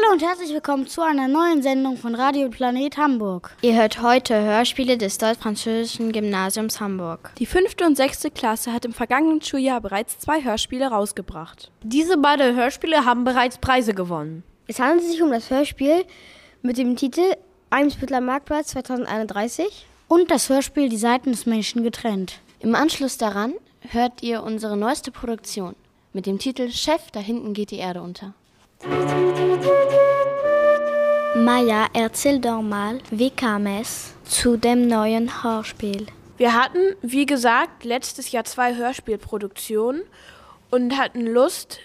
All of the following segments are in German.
Hallo und herzlich willkommen zu einer neuen Sendung von Radio Planet Hamburg. Ihr hört heute Hörspiele des deutsch-französischen Gymnasiums Hamburg. Die fünfte und sechste Klasse hat im vergangenen Schuljahr bereits zwei Hörspiele rausgebracht. Diese beiden Hörspiele haben bereits Preise gewonnen. Es handelt sich um das Hörspiel mit dem Titel Eimsbüttler Marktplatz 2031 und das Hörspiel Die Seiten des Menschen getrennt. Im Anschluss daran hört ihr unsere neueste Produktion mit dem Titel Chef, da hinten geht die Erde unter. Maya, erzähl doch mal, wie kam es zu dem neuen Hörspiel? Wir hatten, wie gesagt, letztes Jahr zwei Hörspielproduktionen und hatten Lust,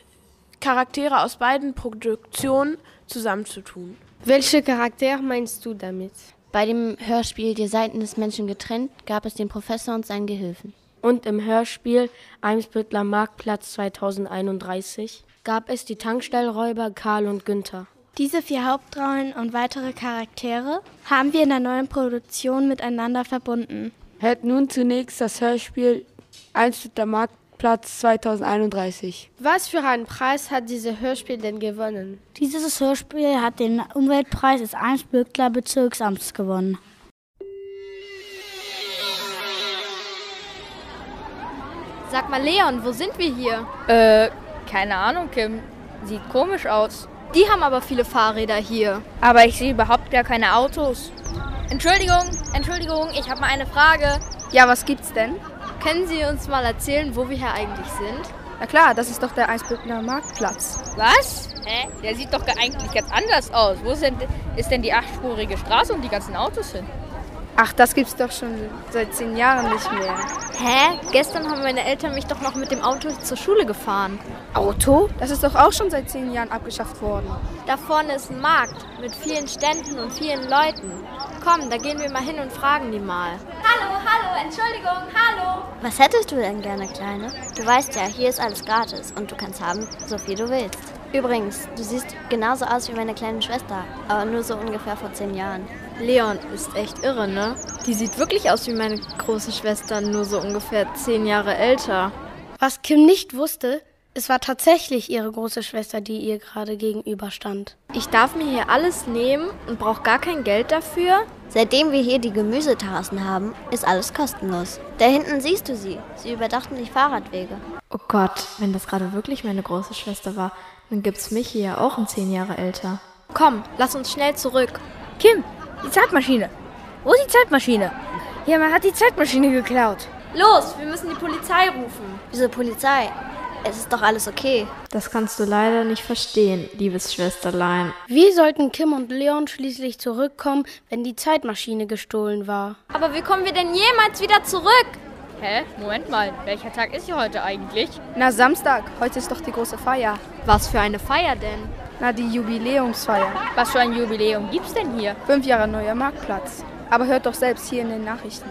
Charaktere aus beiden Produktionen zusammenzutun. Welche Charaktere meinst du damit? Bei dem Hörspiel Die Seiten des Menschen getrennt gab es den Professor und seinen Gehilfen. Und im Hörspiel Eimsbüttler Marktplatz 2031 gab es die Tankstellräuber Karl und Günther. Diese vier Hauptrollen und weitere Charaktere haben wir in der neuen Produktion miteinander verbunden. Hört nun zunächst das Hörspiel Eimsbüttler Marktplatz 2031. Was für einen Preis hat dieses Hörspiel denn gewonnen? Dieses Hörspiel hat den Umweltpreis des Eimsbüttler Bezirksamts gewonnen. Sag mal, Leon, wo sind wir hier? Äh, keine Ahnung, Kim. Sieht komisch aus. Die haben aber viele Fahrräder hier. Aber ich sehe überhaupt gar keine Autos. Entschuldigung, Entschuldigung, ich habe mal eine Frage. Ja, was gibt's denn? Können Sie uns mal erzählen, wo wir hier eigentlich sind? Na klar, das ist doch der Eisbüttner Marktplatz. Was? Hä? Der sieht doch eigentlich ganz anders aus. Wo denn, ist denn die achtspurige Straße und die ganzen Autos hin? Ach, das gibt's doch schon seit zehn Jahren nicht mehr. Hä? Gestern haben meine Eltern mich doch noch mit dem Auto zur Schule gefahren. Auto? Das ist doch auch schon seit zehn Jahren abgeschafft worden. Da vorne ist ein Markt mit vielen Ständen und vielen Leuten. Komm, da gehen wir mal hin und fragen die mal. Hallo, hallo, Entschuldigung, hallo. Was hättest du denn gerne, Kleine? Du weißt ja, hier ist alles gratis und du kannst haben, so viel du willst. Übrigens, du siehst genauso aus wie meine kleine Schwester, aber nur so ungefähr vor zehn Jahren. Leon ist echt irre, ne? Die sieht wirklich aus wie meine große Schwester, nur so ungefähr zehn Jahre älter. Was Kim nicht wusste, es war tatsächlich ihre große Schwester, die ihr gerade gegenüberstand. Ich darf mir hier alles nehmen und brauche gar kein Geld dafür? Seitdem wir hier die Gemüseterrassen haben, ist alles kostenlos. Da hinten siehst du sie. Sie überdachten die Fahrradwege. Oh Gott, wenn das gerade wirklich meine große Schwester war, dann gibt's mich hier ja auch um zehn Jahre älter. Komm, lass uns schnell zurück. Kim, die Zeitmaschine. Wo ist die Zeitmaschine? Ja, man hat die Zeitmaschine geklaut. Los, wir müssen die Polizei rufen. Wieso Polizei? Es ist doch alles okay. Das kannst du leider nicht verstehen, liebes Schwesterlein. Wie sollten Kim und Leon schließlich zurückkommen, wenn die Zeitmaschine gestohlen war? Aber wie kommen wir denn jemals wieder zurück? Hä? Moment mal, welcher Tag ist hier heute eigentlich? Na, Samstag. Heute ist doch die große Feier. Was für eine Feier denn? Na, die Jubiläumsfeier. Was für ein Jubiläum gibt's denn hier? Fünf Jahre neuer Marktplatz. Aber hört doch selbst hier in den Nachrichten.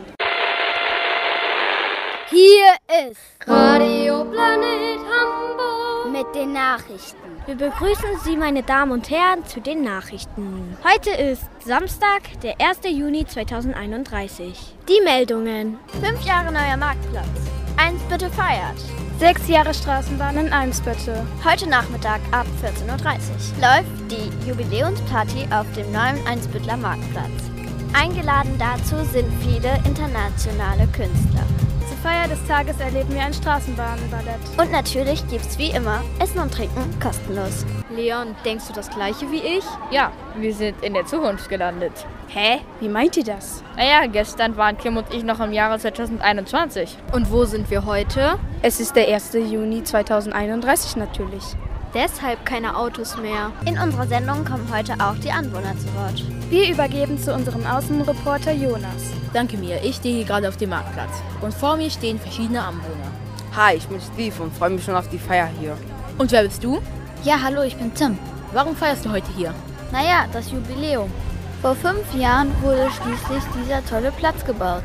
Hier ist Radio Planet Hamburg mit den Nachrichten. Wir begrüßen Sie, meine Damen und Herren, zu den Nachrichten. Heute ist Samstag, der 1. Juni 2031. Die Meldungen. Fünf Jahre neuer Marktplatz. Eins bitte feiert. Sechs Jahre Straßenbahn in Eimsbüttel. Heute Nachmittag ab 14.30 Uhr läuft die Jubiläumsparty auf dem neuen Einsbüttler Marktplatz. Eingeladen dazu sind viele internationale Künstler. Feier des Tages erleben wir ein Straßenbahnballett. Und natürlich gibt's wie immer Essen und Trinken kostenlos. Leon, denkst du das gleiche wie ich? Ja, wir sind in der Zukunft gelandet. Hä? Wie meint ihr das? Naja, gestern waren Kim und ich noch im Jahre 2021. Und wo sind wir heute? Es ist der 1. Juni 2031 natürlich. Deshalb keine Autos mehr. In unserer Sendung kommen heute auch die Anwohner zu Wort. Wir übergeben zu unserem Außenreporter Jonas. Danke mir, ich stehe hier gerade auf dem Marktplatz. Und vor mir stehen verschiedene Anwohner. Hi, ich bin Steve und freue mich schon auf die Feier hier. Und wer bist du? Ja, hallo, ich bin Tim. Warum feierst du heute hier? Naja, das Jubiläum. Vor fünf Jahren wurde schließlich dieser tolle Platz gebaut.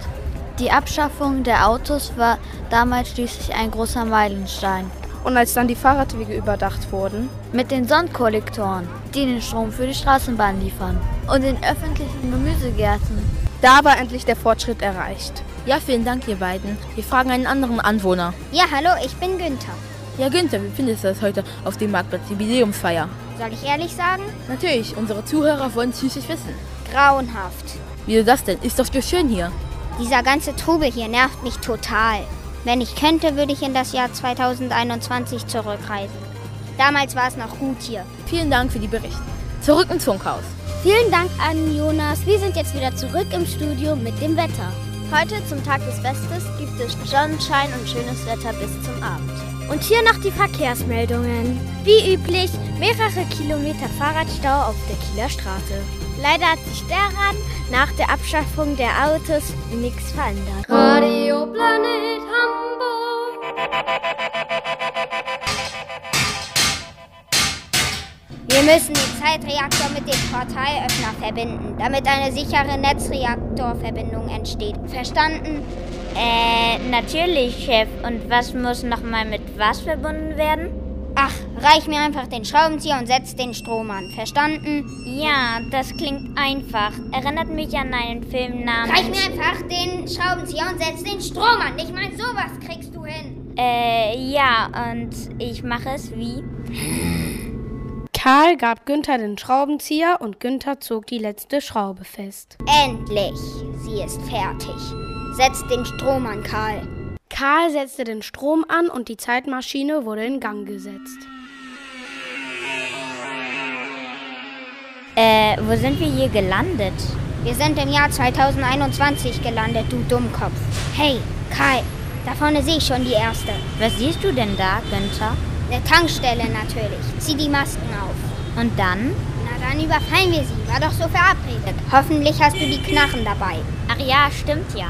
Die Abschaffung der Autos war damals schließlich ein großer Meilenstein. Und als dann die Fahrradwege überdacht wurden? Mit den Sonnenkollektoren, die den Strom für die Straßenbahn liefern. Und den öffentlichen Gemüsegärten. Da war endlich der Fortschritt erreicht. Ja, vielen Dank, ihr beiden. Wir fragen einen anderen Anwohner. Ja, hallo, ich bin Günther. Ja, Günther, wie findest du das heute auf dem Marktplatz Jubiläumsfeier? Soll ich ehrlich sagen? Natürlich, unsere Zuhörer wollen es schließlich wissen. Grauenhaft. Wieso das denn? Ist doch so schön hier. Dieser ganze Trubel hier nervt mich total. Wenn ich könnte, würde ich in das Jahr 2021 zurückreisen. Damals war es noch gut hier. Vielen Dank für die Berichte. Zurück ins Funkhaus. Vielen Dank an Jonas. Wir sind jetzt wieder zurück im Studio mit dem Wetter. Heute zum Tag des Festes gibt es Sonnenschein und schönes Wetter bis zum Abend. Und hier noch die Verkehrsmeldungen. Wie üblich, mehrere Kilometer Fahrradstau auf der Kieler Straße. Leider hat sich daran nach der Abschaffung der Autos nichts verändert. Radio Planet Hamburg. Wir müssen den Zeitreaktor mit dem Portalöffner verbinden, damit eine sichere Netzreaktorverbindung entsteht. Verstanden? Äh, natürlich, Chef. Und was muss nochmal mit was verbunden werden? Ach, reich mir einfach den Schraubenzieher und setz den Strom an. Verstanden? Ja, das klingt einfach. Erinnert mich an einen Film namens... Reich mir einfach den Schraubenzieher und setz den Strom an. Nicht mal sowas kriegst du hin. Äh, ja, und ich mache es wie? Karl gab Günther den Schraubenzieher und Günther zog die letzte Schraube fest. Endlich. Sie ist fertig. Setz den Strom an, Karl. Karl setzte den Strom an und die Zeitmaschine wurde in Gang gesetzt. Äh, wo sind wir hier gelandet? Wir sind im Jahr 2021 gelandet, du Dummkopf. Hey, Karl, da vorne sehe ich schon die erste. Was siehst du denn da, Günther? Eine Tankstelle natürlich. Zieh die Masken auf. Und dann? Na, dann überfallen wir sie. War doch so verabredet. Hoffentlich hast du die Knarren dabei. Ach ja, stimmt ja.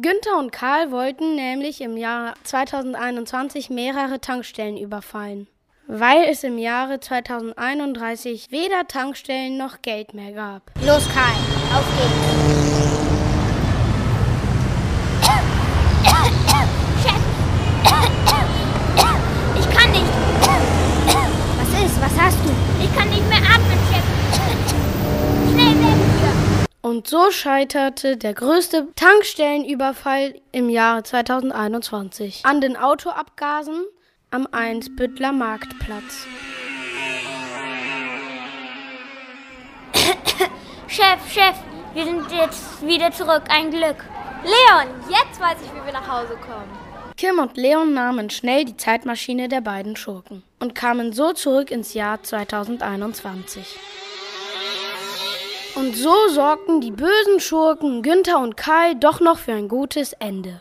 Günther und Karl wollten nämlich im Jahr 2021 mehrere Tankstellen überfallen, weil es im Jahre 2031 weder Tankstellen noch Geld mehr gab. Los, Karl, auf geht's. Chef! Ich kann nicht. Was ist? Was hast du? Ich kann nicht mehr atmen, Und so scheiterte der größte Tankstellenüberfall im Jahre 2021 an den Autoabgasen am Einsbüttler Marktplatz. Chef, Chef, wir sind jetzt wieder zurück. Ein Glück. Leon, jetzt weiß ich, wie wir nach Hause kommen. Kim und Leon nahmen schnell die Zeitmaschine der beiden Schurken und kamen so zurück ins Jahr 2021. Und so sorgten die bösen Schurken Günther und Kai doch noch für ein gutes Ende.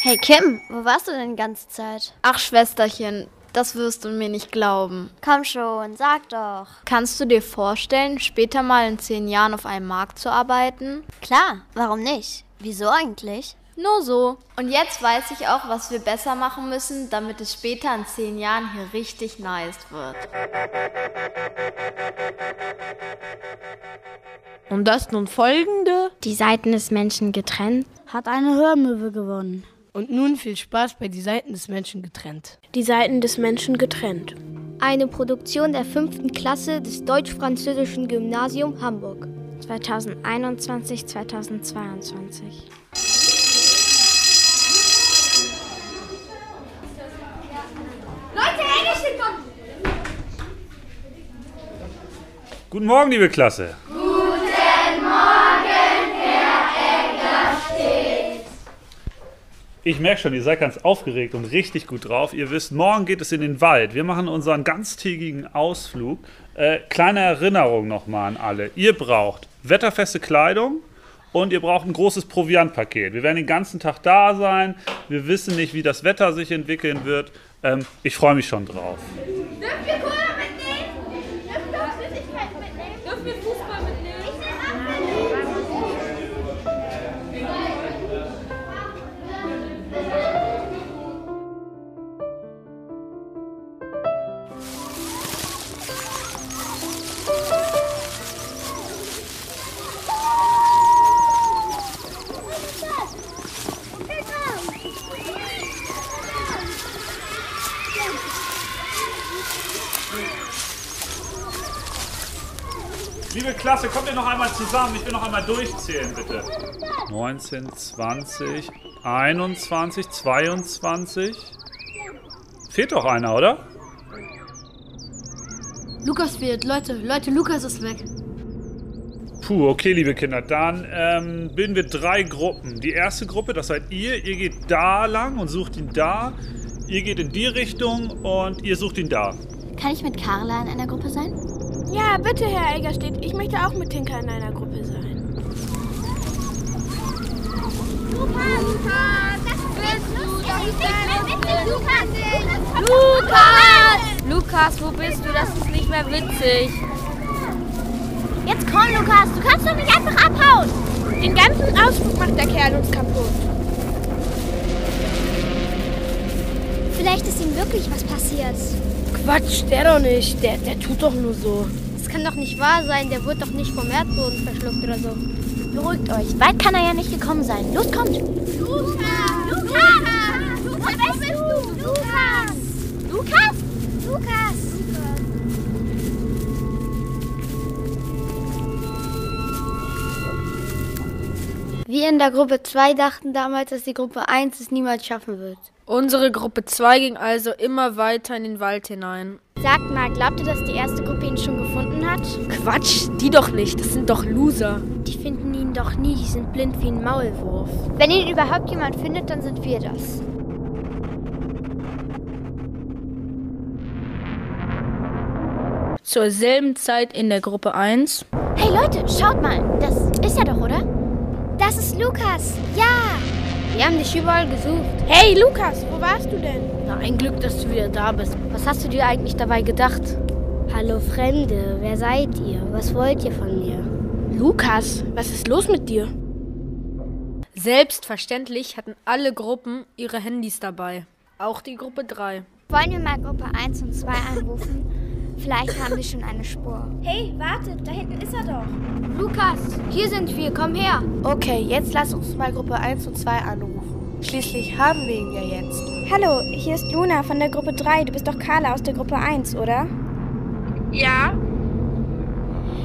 Hey Kim, wo warst du denn die ganze Zeit? Ach, Schwesterchen, das wirst du mir nicht glauben. Komm schon, sag doch. Kannst du dir vorstellen, später mal in zehn Jahren auf einem Markt zu arbeiten? Klar, warum nicht? Wieso eigentlich? Nur so. Und jetzt weiß ich auch, was wir besser machen müssen, damit es später in zehn Jahren hier richtig nice wird. Und das nun folgende. Die Seiten des Menschen getrennt. Hat eine Hörmöwe gewonnen. Und nun viel Spaß bei Die Seiten des Menschen getrennt. Die Seiten des Menschen getrennt. Eine Produktion der fünften Klasse des Deutsch-Französischen Gymnasium Hamburg. 2021, 2022. Leute, Englisch kommt! Guten Morgen, liebe Klasse. Guten Morgen, Herr Eggerstedt. Ich merke schon, ihr seid ganz aufgeregt und richtig gut drauf. Ihr wisst, morgen geht es in den Wald. Wir machen unseren ganztägigen Ausflug. Äh, kleine Erinnerung nochmal an alle. Ihr braucht wetterfeste Kleidung und ihr braucht ein großes Proviantpaket. Wir werden den ganzen Tag da sein. Wir wissen nicht, wie das Wetter sich entwickeln wird. Ähm, ich freue mich schon drauf. Dürfen wir Cola Liebe Klasse, kommt ihr noch einmal zusammen? Ich will noch einmal durchzählen, bitte. 19, 20, 21, 22, Fehlt doch einer, oder? Lukas fehlt. Leute, Leute, Lukas ist weg. Puh, okay, liebe Kinder, dann ähm, bilden wir drei Gruppen. Die erste Gruppe, das seid ihr, ihr geht da lang und sucht ihn da. Ihr geht in die Richtung und ihr sucht ihn da. Kann ich mit Carla in einer Gruppe sein? Ja, bitte, Herr Elgerstedt. Ich möchte auch mit Tinker in einer Gruppe sein. Lukas, das bist du. Das ist nicht Lukas. Lukas! Lukas, wo bist du? Das ist nicht mehr witzig. Jetzt komm, Lukas. Du kannst doch nicht einfach abhauen. Den ganzen Ausflug macht der Kerl uns kaputt. Vielleicht ist ihm wirklich was passiert. Quatsch, der doch nicht. Der, der tut doch nur so. Das kann doch nicht wahr sein. Der wird doch nicht vom Erdboden verschluckt oder so. Beruhigt euch. Weit kann er ja nicht gekommen sein. Los, kommt. Lukas! Lukas! Lukas, wo bist du? Lukas! Lukas? Lukas! Wir in der Gruppe 2 dachten damals, dass die Gruppe 1 es niemals schaffen wird. Unsere Gruppe 2 ging also immer weiter in den Wald hinein. Sagt mal, glaubt ihr, dass die erste Gruppe ihn schon gefunden hat? Quatsch, die doch nicht. Das sind doch Loser. Die finden ihn doch nie. Die sind blind wie ein Maulwurf. Wenn ihn überhaupt jemand findet, dann sind wir das. Zur selben Zeit in der Gruppe 1. Hey Leute, schaut mal. Das ist er doch, oder? Das ist Lukas. Ja. Wir haben dich überall gesucht. Hey Lukas, wo warst du denn? Na, ein Glück, dass du wieder da bist. Was hast du dir eigentlich dabei gedacht? Hallo Fremde, wer seid ihr? Was wollt ihr von mir? Lukas, was ist los mit dir? Selbstverständlich hatten alle Gruppen ihre Handys dabei. Auch die Gruppe 3. Wollen wir mal Gruppe 1 und 2 anrufen? Vielleicht haben wir schon eine Spur. Hey, wartet, da hinten ist er doch. Lukas, hier sind wir, komm her. Okay, jetzt lass uns mal Gruppe 1 und 2 anrufen. Schließlich haben wir ihn ja jetzt. Hallo, hier ist Luna von der Gruppe 3. Du bist doch Carla aus der Gruppe 1, oder? Ja?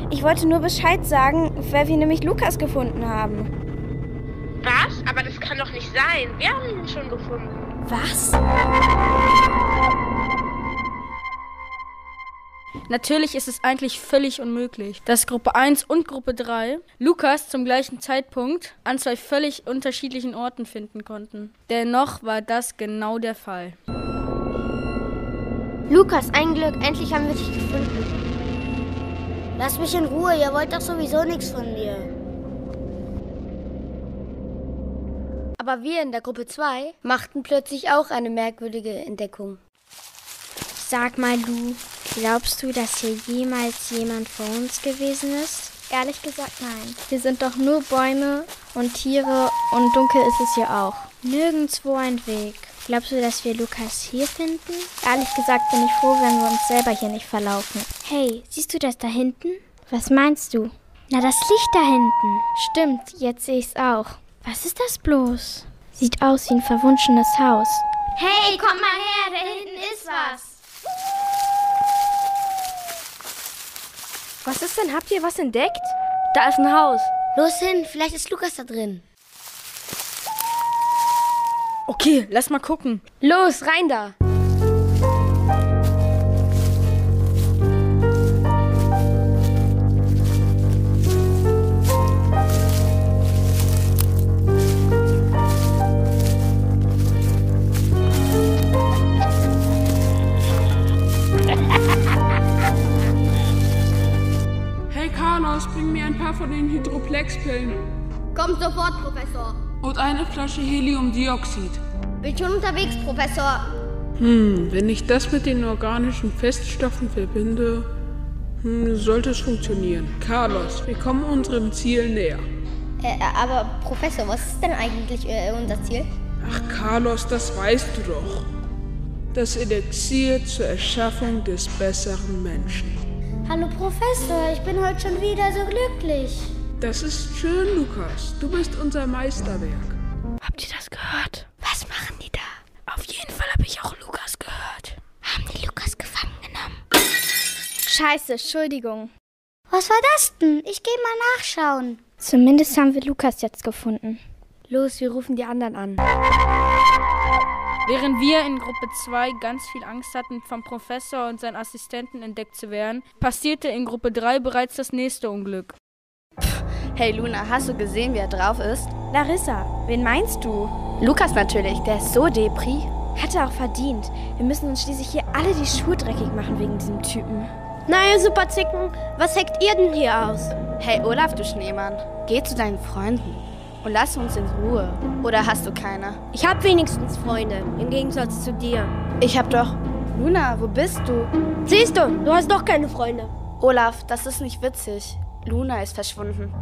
Ich wollte nur Bescheid sagen, weil wir nämlich Lukas gefunden haben. Was? Aber das kann doch nicht sein. Wir haben ihn schon gefunden. Was? Natürlich ist es eigentlich völlig unmöglich, dass Gruppe 1 und Gruppe 3 Lukas zum gleichen Zeitpunkt an zwei völlig unterschiedlichen Orten finden konnten. Dennoch war das genau der Fall. Lukas, ein Glück, endlich haben wir dich gefunden. Lass mich in Ruhe, ihr wollt doch sowieso nichts von mir. Aber wir in der Gruppe 2 machten plötzlich auch eine merkwürdige Entdeckung. Sag mal, du, glaubst du, dass hier jemals jemand vor uns gewesen ist? Ehrlich gesagt, nein. Hier sind doch nur Bäume und Tiere und dunkel ist es hier auch. Nirgendwo ein Weg. Glaubst du, dass wir Lukas hier finden? Ehrlich gesagt bin ich froh, wenn wir uns selber hier nicht verlaufen. Hey, siehst du das da hinten? Was meinst du? Na, das Licht da hinten. Stimmt, jetzt sehe ich's auch. Was ist das bloß? Sieht aus wie ein verwunschenes Haus. Hey, komm mal her, da hinten ist was. Was ist denn? Habt ihr was entdeckt? Da ist ein Haus. Los hin, vielleicht ist Lukas da drin. Okay, lass mal gucken. Los, rein da. Carlos, bring mir ein paar von den Hydroplex-Pillen. Komm sofort, Professor. Und eine Flasche Heliumdioxid. Bin schon unterwegs, Professor. Hm, wenn ich das mit den organischen Feststoffen verbinde, hm, sollte es funktionieren. Carlos, wir kommen unserem Ziel näher. Äh, aber Professor, was ist denn eigentlich äh, unser Ziel? Ach, Carlos, das weißt du doch. Das Elixier zur Erschaffung des besseren Menschen. Hallo Professor, ich bin heute schon wieder so glücklich. Das ist schön, Lukas. Du bist unser Meisterwerk. Habt ihr das gehört? Was machen die da? Auf jeden Fall habe ich auch Lukas gehört. Haben die Lukas gefangen genommen? Scheiße, Entschuldigung. Was war das denn? Ich gehe mal nachschauen. Zumindest haben wir Lukas jetzt gefunden. Los, wir rufen die anderen an. Während wir in Gruppe 2 ganz viel Angst hatten, vom Professor und seinen Assistenten entdeckt zu werden, passierte in Gruppe 3 bereits das nächste Unglück. Hey Luna, hast du gesehen, wie er drauf ist? Larissa, wen meinst du? Lukas natürlich, der ist so Depri. Hat er auch verdient. Wir müssen uns schließlich hier alle die Schuhe dreckig machen wegen diesem Typen. Na, ihr Superzicken, was heckt ihr denn hier aus? Hey Olaf, du Schneemann, geh zu deinen Freunden und lass uns in Ruhe. Oder hast du keine? Ich hab wenigstens Freunde, im Gegensatz zu dir. Ich hab doch. Luna, wo bist du? Siehst du, du hast doch keine Freunde. Olaf, das ist nicht witzig. Luna ist verschwunden.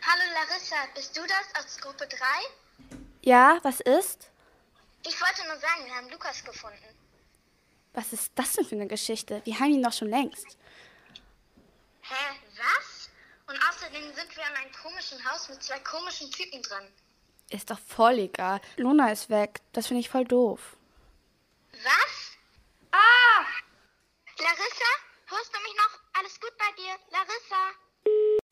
Hallo Larissa, bist du das aus Gruppe 3? Ja, was ist? Ich wollte nur sagen, wir haben Lukas gefunden. Was ist das denn für eine Geschichte? Wir haben ihn doch schon längst. Hä, was? Und außerdem sind wir in einem komischen Haus mit zwei komischen Typen drin. Ist doch voll egal. Luna ist weg. Das finde ich voll doof. Was? Ah! Larissa, hörst du mich noch? Alles gut bei dir? Larissa?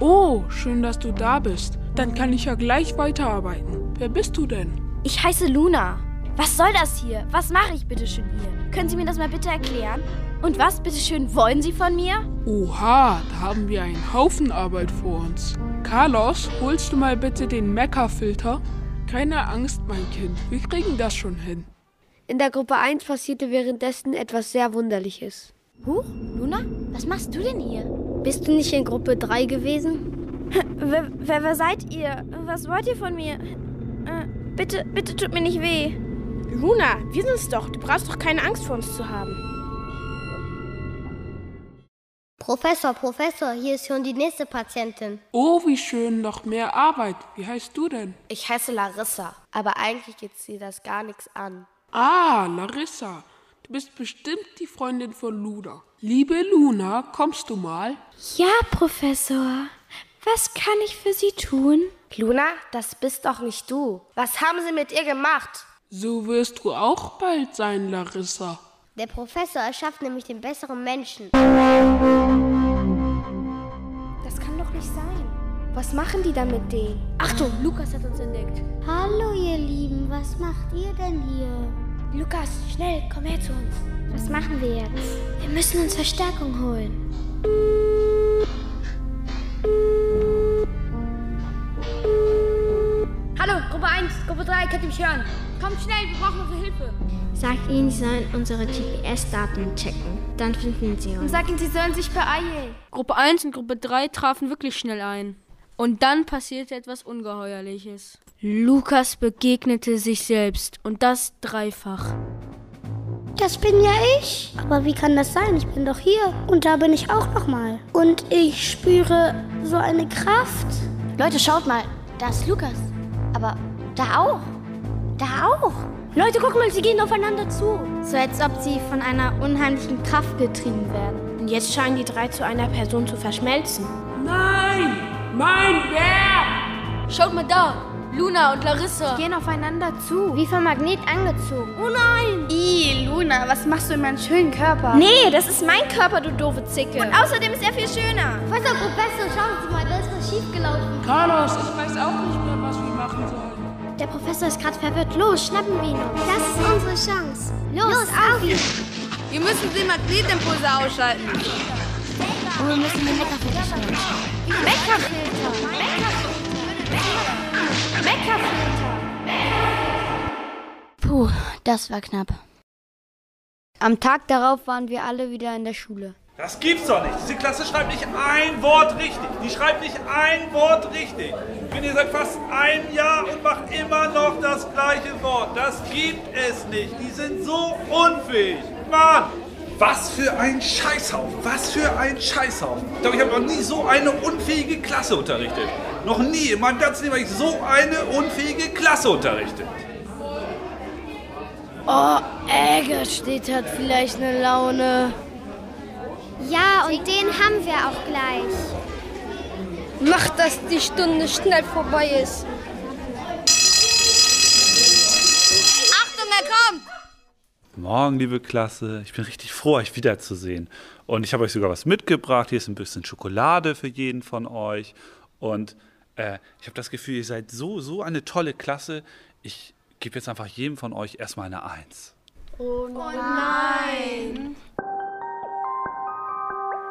Oh, schön, dass du da bist. Dann kann ich ja gleich weiterarbeiten. Wer bist du denn? Ich heiße Luna. Was soll das hier? Was mache ich bitte schön hier? Können Sie mir das mal bitte erklären? Und was bitte schön wollen Sie von mir? Oha, da haben wir einen Haufen Arbeit vor uns. Carlos, holst du mal bitte den Meckerfilter? Keine Angst, mein Kind. Wir kriegen das schon hin. In der Gruppe 1 passierte währenddessen etwas sehr Wunderliches. Huch, Luna, was machst du denn hier? Bist du nicht in Gruppe 3 gewesen? Wer, wer, wer seid ihr? Was wollt ihr von mir? Äh, bitte, bitte tut mir nicht weh. Luna, wir sind's doch. Du brauchst doch keine Angst vor uns zu haben. Professor, Professor, hier ist schon die nächste Patientin. Oh, wie schön, noch mehr Arbeit. Wie heißt du denn? Ich heiße Larissa, aber eigentlich geht sie das gar nichts an. Ah, Larissa. Du bist bestimmt die Freundin von Luna. Liebe Luna, kommst du mal? Ja, Professor. Was kann ich für Sie tun? Luna, das bist doch nicht du. Was haben sie mit ihr gemacht? So wirst du auch bald sein, Larissa. Der Professor erschafft nämlich den besseren Menschen. Das kann doch nicht sein. Was machen die da mit denen? Achtung, Lukas hat uns entdeckt. Hallo, ihr Lieben, was macht ihr denn hier? Lukas, schnell, komm her zu uns. Was machen wir jetzt? Wir müssen uns Verstärkung holen. Hallo, Gruppe 1, Gruppe 3, könnt ihr mich hören? Kommt schnell, wir brauchen eure Hilfe. Sagt ihnen, sie sollen unsere GPS-Daten checken. Dann finden sie Und uns. sag ihnen, sie sollen sich beeilen. Gruppe 1 und Gruppe 3 trafen wirklich schnell ein. Und dann passierte etwas Ungeheuerliches. Lukas begegnete sich selbst und das dreifach. Das bin ja ich. Aber wie kann das sein? Ich bin doch hier. Und da bin ich auch noch mal. Und ich spüre so eine Kraft. Leute, schaut mal. Da ist Lukas. Aber da auch. Da auch. Leute, guck mal, sie gehen aufeinander zu. So als ob sie von einer unheimlichen Kraft getrieben werden. Und jetzt scheinen die drei zu einer Person zu verschmelzen. Nein! Mein Bär! Schaut mal da, Luna und Larissa. Die gehen aufeinander zu. Wie vom Magnet angezogen. Oh nein! Ih, Luna, was machst du in meinem schönen Körper? Nee, das ist mein Körper, du doofe Zicke. Und außerdem ist er viel schöner. Professor, Professor, schauen Sie mal, da ist was schiefgelaufen. Carlos, ich weiß auch nicht mehr, was wir machen sollen. Der Professor ist gerade verwirrt. Los, schnappen wir ihn uns. Das ist unsere Chance. Los, Los auf ihn. Wir müssen die Magnetimpulse ausschalten. Und wir müssen den Meckerfilter schnell Meckerfilter. Meckerfilter. Meckerfilter. Puh, das war knapp. Am Tag darauf waren wir alle wieder in der Schule. Das gibt's doch nicht. Diese Klasse schreibt nicht ein Wort richtig. Die schreibt nicht ein Wort richtig. Ich bin hier seit fast einem Jahr und mache immer noch das gleiche Wort. Das gibt es nicht. Die sind so unfähig. Mann! Was für ein Scheißhaufen. Was für ein Scheißhaufen. Ich glaube, ich habe noch nie so eine unfähige Klasse unterrichtet. Noch nie. In meinem ganzen Leben habe ich so eine unfähige Klasse unterrichtet. Oh, Egerstedt hat vielleicht eine Laune. Ja, und den haben wir auch gleich. Mach, dass die Stunde schnell vorbei ist. er kommt! Morgen, liebe Klasse. Ich bin richtig froh, euch wiederzusehen. Und ich habe euch sogar was mitgebracht. Hier ist ein bisschen Schokolade für jeden von euch. Und äh, ich habe das Gefühl, ihr seid so, so eine tolle Klasse. Ich gebe jetzt einfach jedem von euch erstmal eine Eins. Oh nein!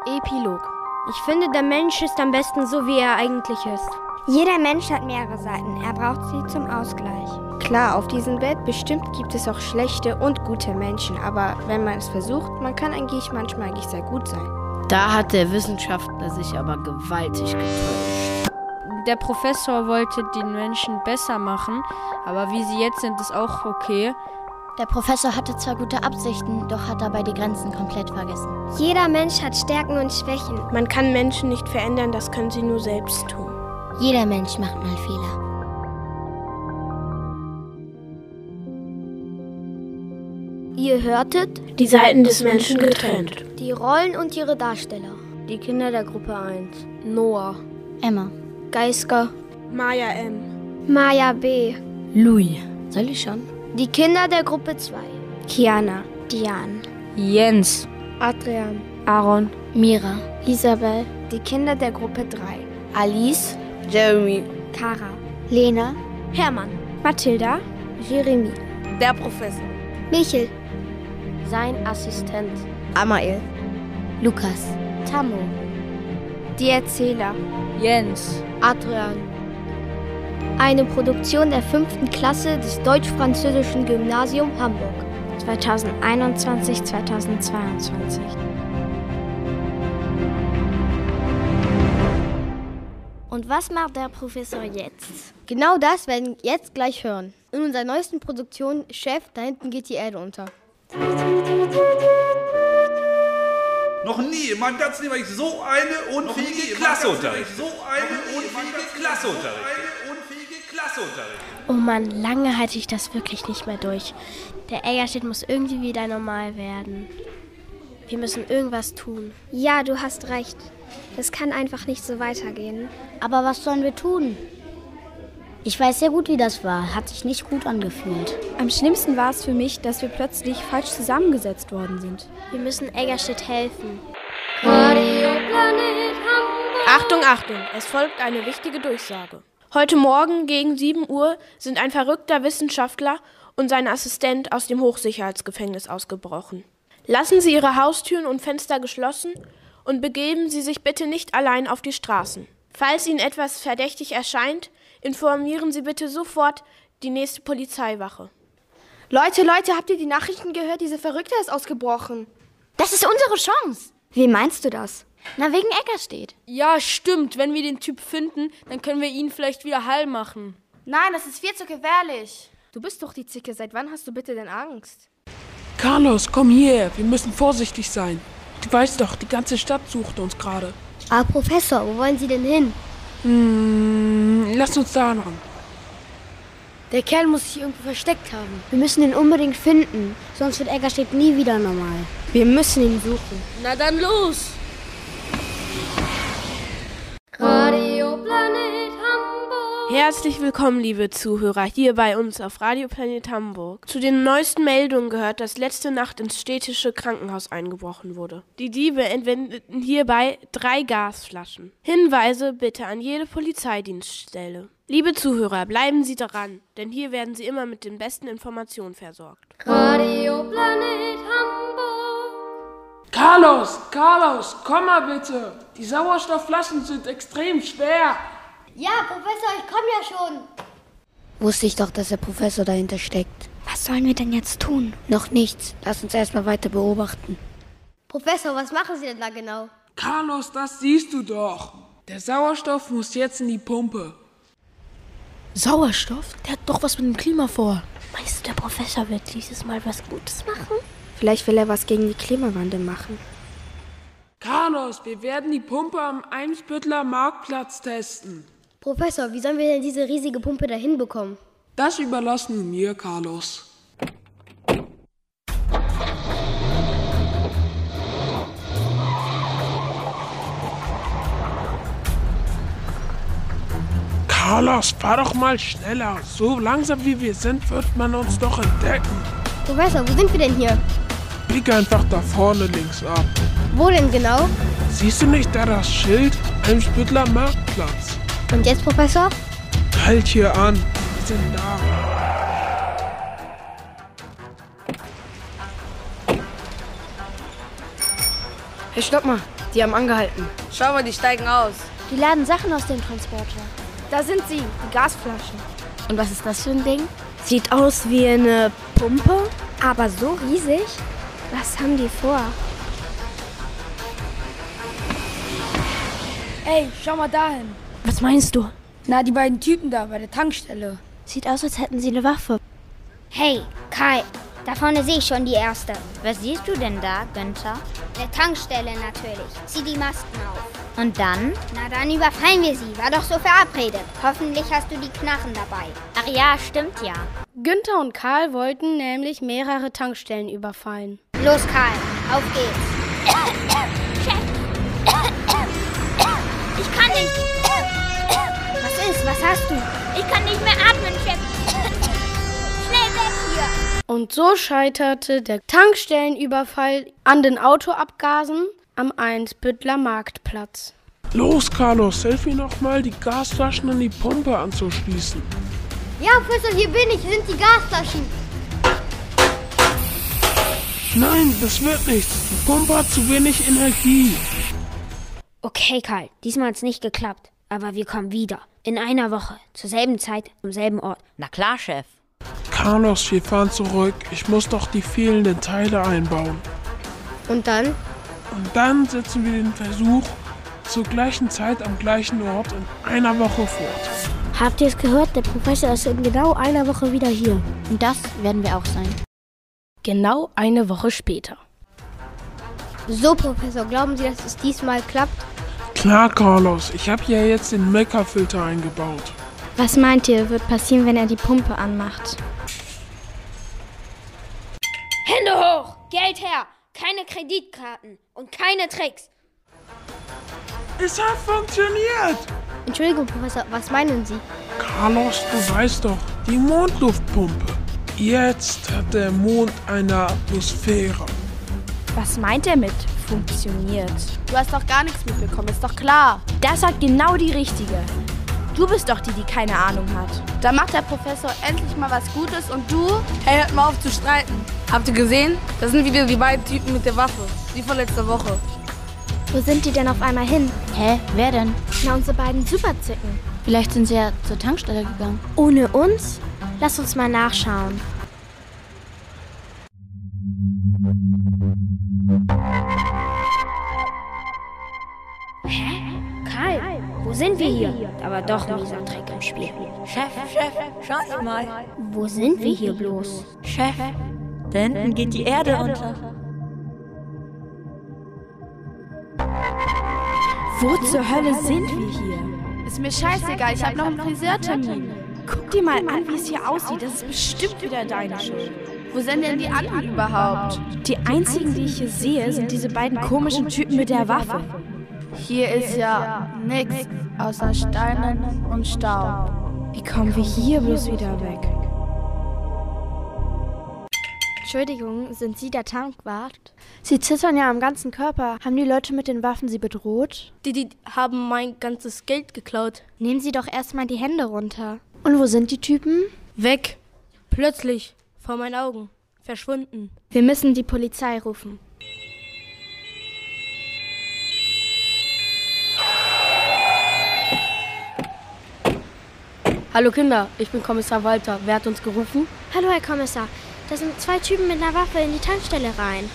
Epilog. Ich finde, der Mensch ist am besten so, wie er eigentlich ist. Jeder Mensch hat mehrere Seiten. Er braucht sie zum Ausgleich. Klar, auf diesem Welt bestimmt gibt es auch schlechte und gute Menschen, aber wenn man es versucht, man kann eigentlich manchmal eigentlich sehr gut sein. Da hat der Wissenschaftler sich aber gewaltig getäuscht. Der Professor wollte den Menschen besser machen, aber wie sie jetzt sind, ist auch okay. Der Professor hatte zwar gute Absichten, doch hat dabei die Grenzen komplett vergessen. Jeder Mensch hat Stärken und Schwächen. Man kann Menschen nicht verändern, das können sie nur selbst tun. Jeder Mensch macht mal Fehler. Ihr hörtet Die Seiten des Menschen getrennt. die Rollen und ihre Darsteller. Die Kinder der Gruppe 1. Noah. Emma. Geisker. Maya M. Maya B. Louis. Soll ich schon? Die Kinder der Gruppe 2. Kiana, Diane. Jens. Adrian, Aaron. Mira. Isabel. die Kinder der Gruppe 3. Alice. Jeremy. Kara. Lena. Hermann. Mathilda, Jeremy. Der Professor. Michel. Sein Assistent. Amael, Lukas. Tammo. die Erzähler, Jens. Adrian. Eine Produktion der fünften Klasse des Deutsch-Französischen Gymnasium Hamburg. 2021-2022. Und was macht der Professor jetzt? Genau das werden wir jetzt gleich hören. In unserer neuesten Produktion Chef, da hinten geht die Erde unter. Noch nie in meinem ganzen Leben so eine unfähige Klasse unterrichtet. So eine unfähige Klasse unterrichtet. Unfähige Klasse unterrichtet. Oh Mann, lange halte ich das wirklich nicht mehr durch. Der Eggerstedt muss irgendwie wieder normal werden. Wir müssen irgendwas tun. Ja, du hast recht. Es kann einfach nicht so weitergehen. Aber was sollen wir tun? Ich weiß sehr gut, wie das war. Hat sich nicht gut angefühlt. Am schlimmsten war es für mich, dass wir plötzlich falsch zusammengesetzt worden sind. Wir müssen Eggerstedt helfen. Achtung, Achtung, es folgt eine wichtige Durchsage. Heute Morgen gegen 7 Uhr sind ein verrückter Wissenschaftler und sein Assistent aus dem Hochsicherheitsgefängnis ausgebrochen. Lassen Sie Ihre Haustüren und Fenster geschlossen und begeben Sie sich bitte nicht allein auf die Straßen. Falls Ihnen etwas verdächtig erscheint, informieren Sie bitte sofort die nächste Polizeiwache. Leute, Leute, habt ihr die Nachrichten gehört? Diese Verrückte ist ausgebrochen. Das ist unsere Chance. Wie meinst du das? Na, wegen Eckerstedt. Ja, stimmt. Wenn wir den Typ finden, dann können wir ihn vielleicht wieder heil machen. Nein, das ist viel zu gefährlich. Du bist doch die Zicke. Seit wann hast du bitte denn Angst? Carlos, komm hierher. Wir müssen vorsichtig sein. Du weißt doch, die ganze Stadt sucht uns gerade. Aber Professor, wo wollen Sie denn hin? Hm, lass uns da lang. Der Kerl muss sich irgendwo versteckt haben. Wir müssen ihn unbedingt finden, sonst wird Eggerstedt nie wieder normal. Wir müssen ihn suchen. Na dann los! Herzlich willkommen, liebe Zuhörer, hier bei uns auf Radio Planet Hamburg. Zu den neuesten Meldungen gehört, dass letzte Nacht ins städtische Krankenhaus eingebrochen wurde. Die Diebe entwendeten hierbei drei Gasflaschen. Hinweise bitte an jede Polizeidienststelle. Liebe Zuhörer, bleiben Sie dran, denn hier werden Sie immer mit den besten Informationen versorgt. Carlos, Carlos, komm mal bitte. Die Sauerstoffflaschen sind extrem schwer. Ja, Professor, ich komme ja schon. Wusste ich doch, dass der Professor dahinter steckt. Was sollen wir denn jetzt tun? Noch nichts. Lass uns erstmal weiter beobachten. Professor, was machen Sie denn da genau? Carlos, das siehst du doch. Der Sauerstoff muss jetzt in die Pumpe. Sauerstoff? Der hat doch was mit dem Klima vor. Meinst du, der Professor wird dieses Mal was Gutes machen? Vielleicht will er was gegen die Klimawandel machen. Carlos, wir werden die Pumpe am Eimsbüttler Marktplatz testen. Professor, wie sollen wir denn diese riesige Pumpe da hinbekommen? Das überlassen wir mir, Carlos. Carlos, fahr doch mal schneller. So langsam wie wir sind, wird man uns doch entdecken. Professor, wo sind wir denn hier? Bieg einfach da vorne links ab. Wo denn genau? Siehst du nicht da das Schild? Eimsbüttler Marktplatz. Und jetzt, Professor? Halt hier an. Wir sind da. Hey, stopp mal. Die haben angehalten. Schau mal, die steigen aus. Die laden Sachen aus dem Transporter. Da sind sie, die Gasflaschen. Und was ist das für ein Ding? Sieht aus wie eine Pumpe, aber so riesig. Was haben die vor? Ey, schau mal dahin. Was meinst du? Na, die beiden Typen da bei der Tankstelle. Sieht aus, als hätten sie eine Waffe. Hey, Kai, da vorne sehe ich schon die erste. Was siehst du denn da, Günther? Der Tankstelle natürlich. Zieh die Masken auf. Und dann? Na, dann überfallen wir sie. War doch so verabredet. Hoffentlich hast du die Knarren dabei. Ach ja, stimmt ja. Günther und Karl wollten nämlich mehrere Tankstellen überfallen. Los, Karl, auf geht's. Ich kann nicht. Hast du? Ich kann nicht mehr atmen, Chef. Schnell weg hier. Und so scheiterte der Tankstellenüberfall an den Autoabgasen am Einsbüttler Marktplatz. Los, Carlos, hilf mir noch mal, die Gasflaschen an die Pumpe anzuschließen. Ja, Professor, hier bin ich. Hier sind die Gasflaschen. Nein, das wird nichts. Die Pumpe hat zu wenig Energie. Okay, Karl, diesmal hat's nicht geklappt. Aber wir kommen wieder. In einer Woche. Zur selben Zeit, am selben Ort. Na klar, Chef. Carlos, wir fahren zurück. Ich muss doch die fehlenden Teile einbauen. Und dann? Und dann setzen wir den Versuch zur gleichen Zeit am gleichen Ort in einer Woche fort. Habt ihr es gehört? Der Professor ist in genau einer Woche wieder hier. Und das werden wir auch sein. Genau eine Woche später. So, Professor, glauben Sie, dass es diesmal klappt? Klar, Carlos. Ich habe ja jetzt den Meckerfilter eingebaut. Was meint ihr, wird passieren, wenn er die Pumpe anmacht? Hände hoch! Geld her! Keine Kreditkarten und keine Tricks. Es hat funktioniert! Entschuldigung, Professor, was meinen Sie? Carlos, du weißt doch, die Mondluftpumpe. Jetzt hat der Mond eine Atmosphäre. Was meint er mit funktioniert? Du hast doch gar nichts mitbekommen, ist doch klar. Das sagt genau die Richtige. Du bist doch die, die keine Ahnung hat. Da macht der Professor endlich mal was Gutes und du? Hey, hört mal auf zu streiten. Habt ihr gesehen? Das sind wieder die beiden Typen mit der Waffe. Die von letzter Woche. Wo sind die denn auf einmal hin? Hä? Wer denn? Na, unsere beiden Superzicken. Vielleicht sind sie ja zur Tankstelle gegangen. Ohne uns? Lass uns mal nachschauen. Wo sind wir hier? Da war doch ein mieser Trick im Spiel. Chef, Chef, schau mal. Wo sind wir hier bloß? Chef, da hinten geht die Erde unter. Wo zur Hölle sind wir hier? Ist mir scheißegal, ich habe noch einen Friseurtermin. Guck dir mal an, wie es hier aussieht. Das ist bestimmt wieder deine Schuld. Wo sind denn die anderen überhaupt? Die einzigen, die ich hier sehe, sind diese beiden komischen Typen mit der Waffe. Hier ist ja nichts außer Steinen und Staub. Wie kommen wir hier bloß wieder weg? Entschuldigung, sind Sie der Tankwart? Sie zittern ja am ganzen Körper. Haben die Leute mit den Waffen Sie bedroht? Die, die haben mein ganzes Geld geklaut. Nehmen Sie doch erstmal die Hände runter. Und wo sind die Typen? Weg. Plötzlich. Vor meinen Augen. Verschwunden. Wir müssen die Polizei rufen. Hallo Kinder, ich bin Kommissar Walter. Wer hat uns gerufen? Hallo, Herr Kommissar. Da sind zwei Typen mit einer Waffe in die Tankstelle rein.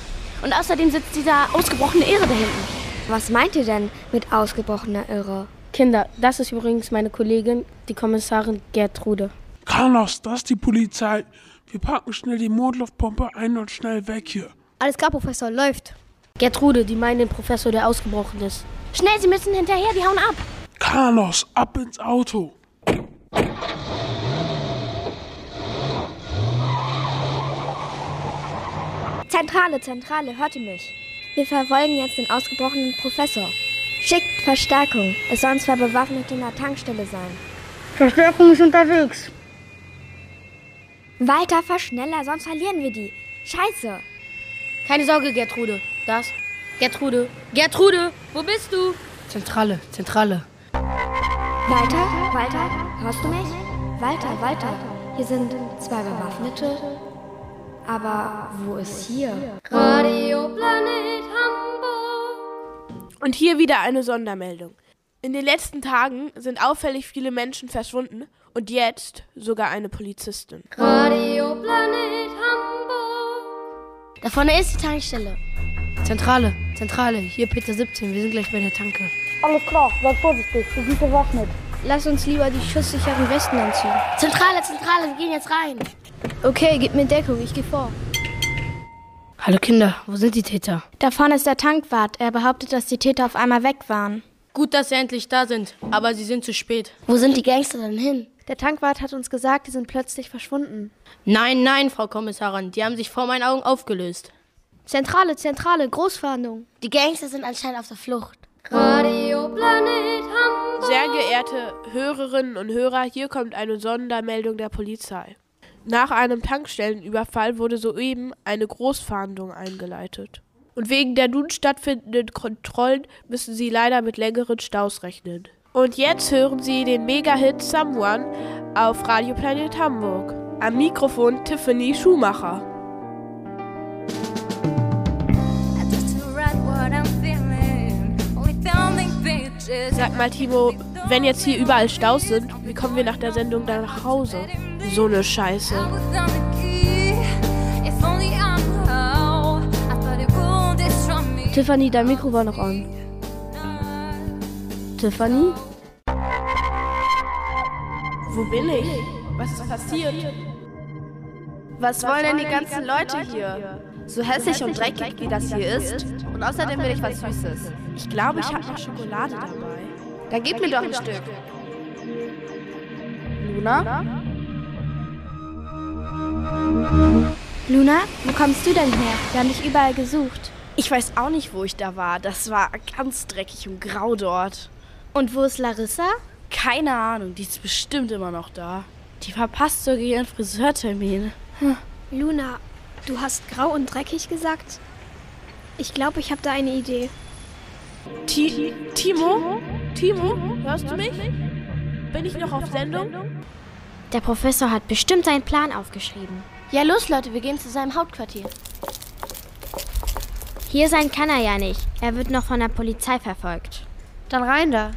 Und außerdem sitzt dieser ausgebrochene Irre da hinten. Was meint ihr denn mit ausgebrochener Irre? Kinder, das ist übrigens meine Kollegin, die Kommissarin Gertrude. Carlos, das ist die Polizei. Wir packen schnell die Mondluftpumpe ein und schnell weg hier. Alles klar, Professor, läuft. Gertrude, die meinen den Professor, der ausgebrochen ist. Schnell, Sie müssen hinterher, die hauen ab. Carlos, ab ins Auto. Zentrale, Zentrale, hört ihr mich? Wir verfolgen jetzt den ausgebrochenen Professor. Schickt Verstärkung. Es sollen zwei Bewaffnete in der Tankstelle sein. Verstärkung ist unterwegs. Walter, fahr schneller, sonst verlieren wir die. Scheiße. Keine Sorge, Gertrude. Das? Gertrude. Gertrude, wo bist du? Zentrale, Zentrale. Walter, Walter, hörst du mich? Walter, Walter, hier sind zwei Bewaffnete. Aber wo ist hier? Radio Planet Hamburg. Und hier wieder eine Sondermeldung. In den letzten Tagen sind auffällig viele Menschen verschwunden und jetzt sogar eine Polizistin. Radio Planet Hamburg. Da vorne ist die Tankstelle. Zentrale, Zentrale. Hier Peter 17, wir sind gleich bei der Tanke. Alles klar, seid vorsichtig, wir sind bewaffnet. Lass uns lieber die schusssicheren Westen anziehen. Zentrale, Zentrale, wir gehen jetzt rein. Okay, gib mir Deckung, ich gehe vor. Hallo Kinder, wo sind die Täter? Da vorne ist der Tankwart. Er behauptet, dass die Täter auf einmal weg waren. Gut, dass sie endlich da sind, aber sie sind zu spät. Wo sind die Gangster denn hin? Der Tankwart hat uns gesagt, die sind plötzlich verschwunden. Nein, nein, Frau Kommissarin, die haben sich vor meinen Augen aufgelöst. Zentrale, Zentrale, Großfahndung. Die Gangster sind anscheinend auf der Flucht. Radio Planet Hamburg. Sehr geehrte Hörerinnen und Hörer, hier kommt eine Sondermeldung der Polizei. Nach einem Tankstellenüberfall wurde soeben eine Großfahndung eingeleitet. Und wegen der nun stattfindenden Kontrollen müssen Sie leider mit längeren Staus rechnen. Und jetzt hören Sie den Mega-Hit Someone auf Radio Planet Hamburg. Am Mikrofon Tiffany Schumacher. Sag mal, Timo, wenn jetzt hier überall Staus sind, wie kommen wir nach der Sendung dann nach Hause? So eine Scheiße. Tiffany, dein Mikro war noch an. Tiffany? Wo bin ich? Was ist passiert? Was wollen denn die ganzen Leute hier? So hässlich und dreckig, wie das hier ist. Und außerdem will ich was Süßes. Ich glaube, ich habe noch Schokolade dabei. Dann gib mir doch ein Stück. Luna? Luna, wo kommst du denn her? Wir haben dich überall gesucht. Ich weiß auch nicht, wo ich da war. Das war ganz dreckig und grau dort. Und wo ist Larissa? Keine Ahnung, die ist bestimmt immer noch da. Die verpasst sogar ihren Friseurtermin. Hm. Luna, du hast grau und dreckig gesagt? Ich glaube, ich habe da eine Idee. Ti Timo? Timo? Hörst du mich? Bin ich noch auf Sendung? Der Professor hat bestimmt seinen Plan aufgeschrieben. Ja, los, Leute, wir gehen zu seinem Hauptquartier. Hier sein kann er ja nicht. Er wird noch von der Polizei verfolgt. Dann rein da.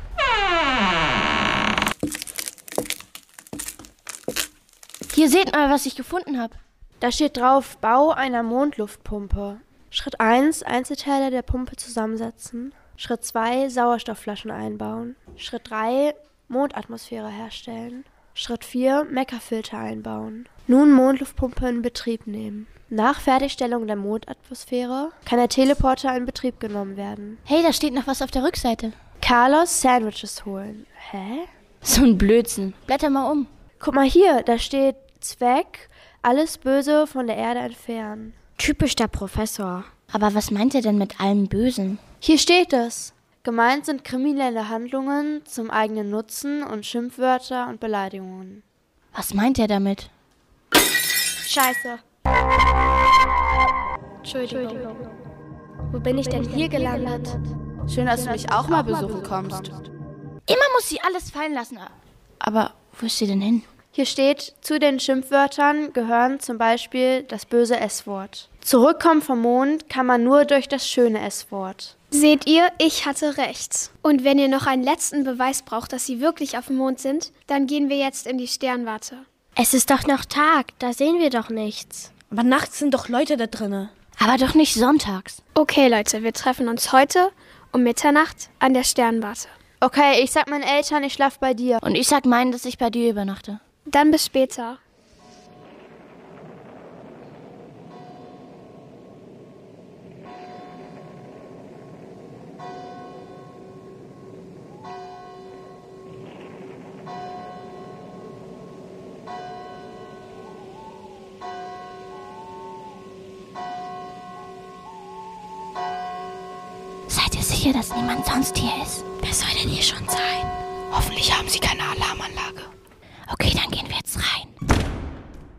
Hier seht mal, was ich gefunden habe. Da steht drauf Bau einer Mondluftpumpe. Schritt 1 Einzelteile der Pumpe zusammensetzen. Schritt 2 Sauerstoffflaschen einbauen. Schritt 3 Mondatmosphäre herstellen. Schritt 4 Meckerfilter einbauen. Nun Mondluftpumpe in Betrieb nehmen. Nach Fertigstellung der Mondatmosphäre kann der Teleporter in Betrieb genommen werden. Hey, da steht noch was auf der Rückseite. Carlos Sandwiches holen. Hä? So ein Blödsinn. Blätter mal um. Guck mal hier, da steht Zweck, alles Böse von der Erde entfernen. Typisch der Professor. Aber was meint er denn mit allem Bösen? Hier steht es. Gemeint sind kriminelle Handlungen zum eigenen Nutzen und Schimpfwörter und Beleidigungen. Was meint er damit? Scheiße. Entschuldigung. Wo bin ich denn hier gelandet? Schön, dass du mich auch mal besuchen kommst. Immer muss sie alles fallen lassen. Aber wo ist sie denn hin? Hier steht, zu den Schimpfwörtern gehören zum Beispiel das böse S-Wort. Zurückkommen vom Mond kann man nur durch das schöne S-Wort. Seht ihr, ich hatte recht. Und wenn ihr noch einen letzten Beweis braucht, dass sie wirklich auf dem Mond sind, dann gehen wir jetzt in die Sternwarte. Es ist doch noch Tag, da sehen wir doch nichts. Aber nachts sind doch Leute da drinne. Aber doch nicht sonntags. Okay, Leute, wir treffen uns heute um Mitternacht an der Sternwarte. Okay, ich sag meinen Eltern, ich schlaf bei dir. Und ich sag meinen, dass ich bei dir übernachte. Dann bis später. sicher, dass niemand sonst hier ist. Wer soll denn hier schon sein? Hoffentlich haben Sie keine Alarmanlage. Okay, dann gehen wir jetzt rein.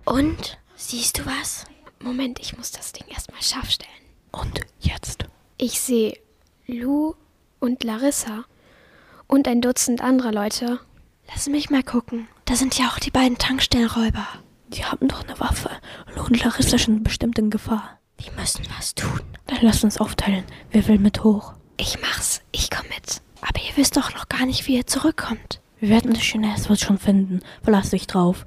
Und? Siehst du was? Moment, ich muss das Ding erstmal scharf stellen. Und jetzt? Ich sehe Lou und Larissa und ein Dutzend anderer Leute. Lass mich mal gucken. Da sind ja auch die beiden Tankstellenräuber. Die haben doch eine Waffe. Lou und Larissa sind bestimmt in Gefahr. Wir müssen was tun. Dann lass uns aufteilen. Wer will mit hoch? Ich mach's. Ich komm mit. Aber ihr wisst doch noch gar nicht, wie ihr zurückkommt. Wir werden das schöne S-Wort schon finden. Verlass dich drauf.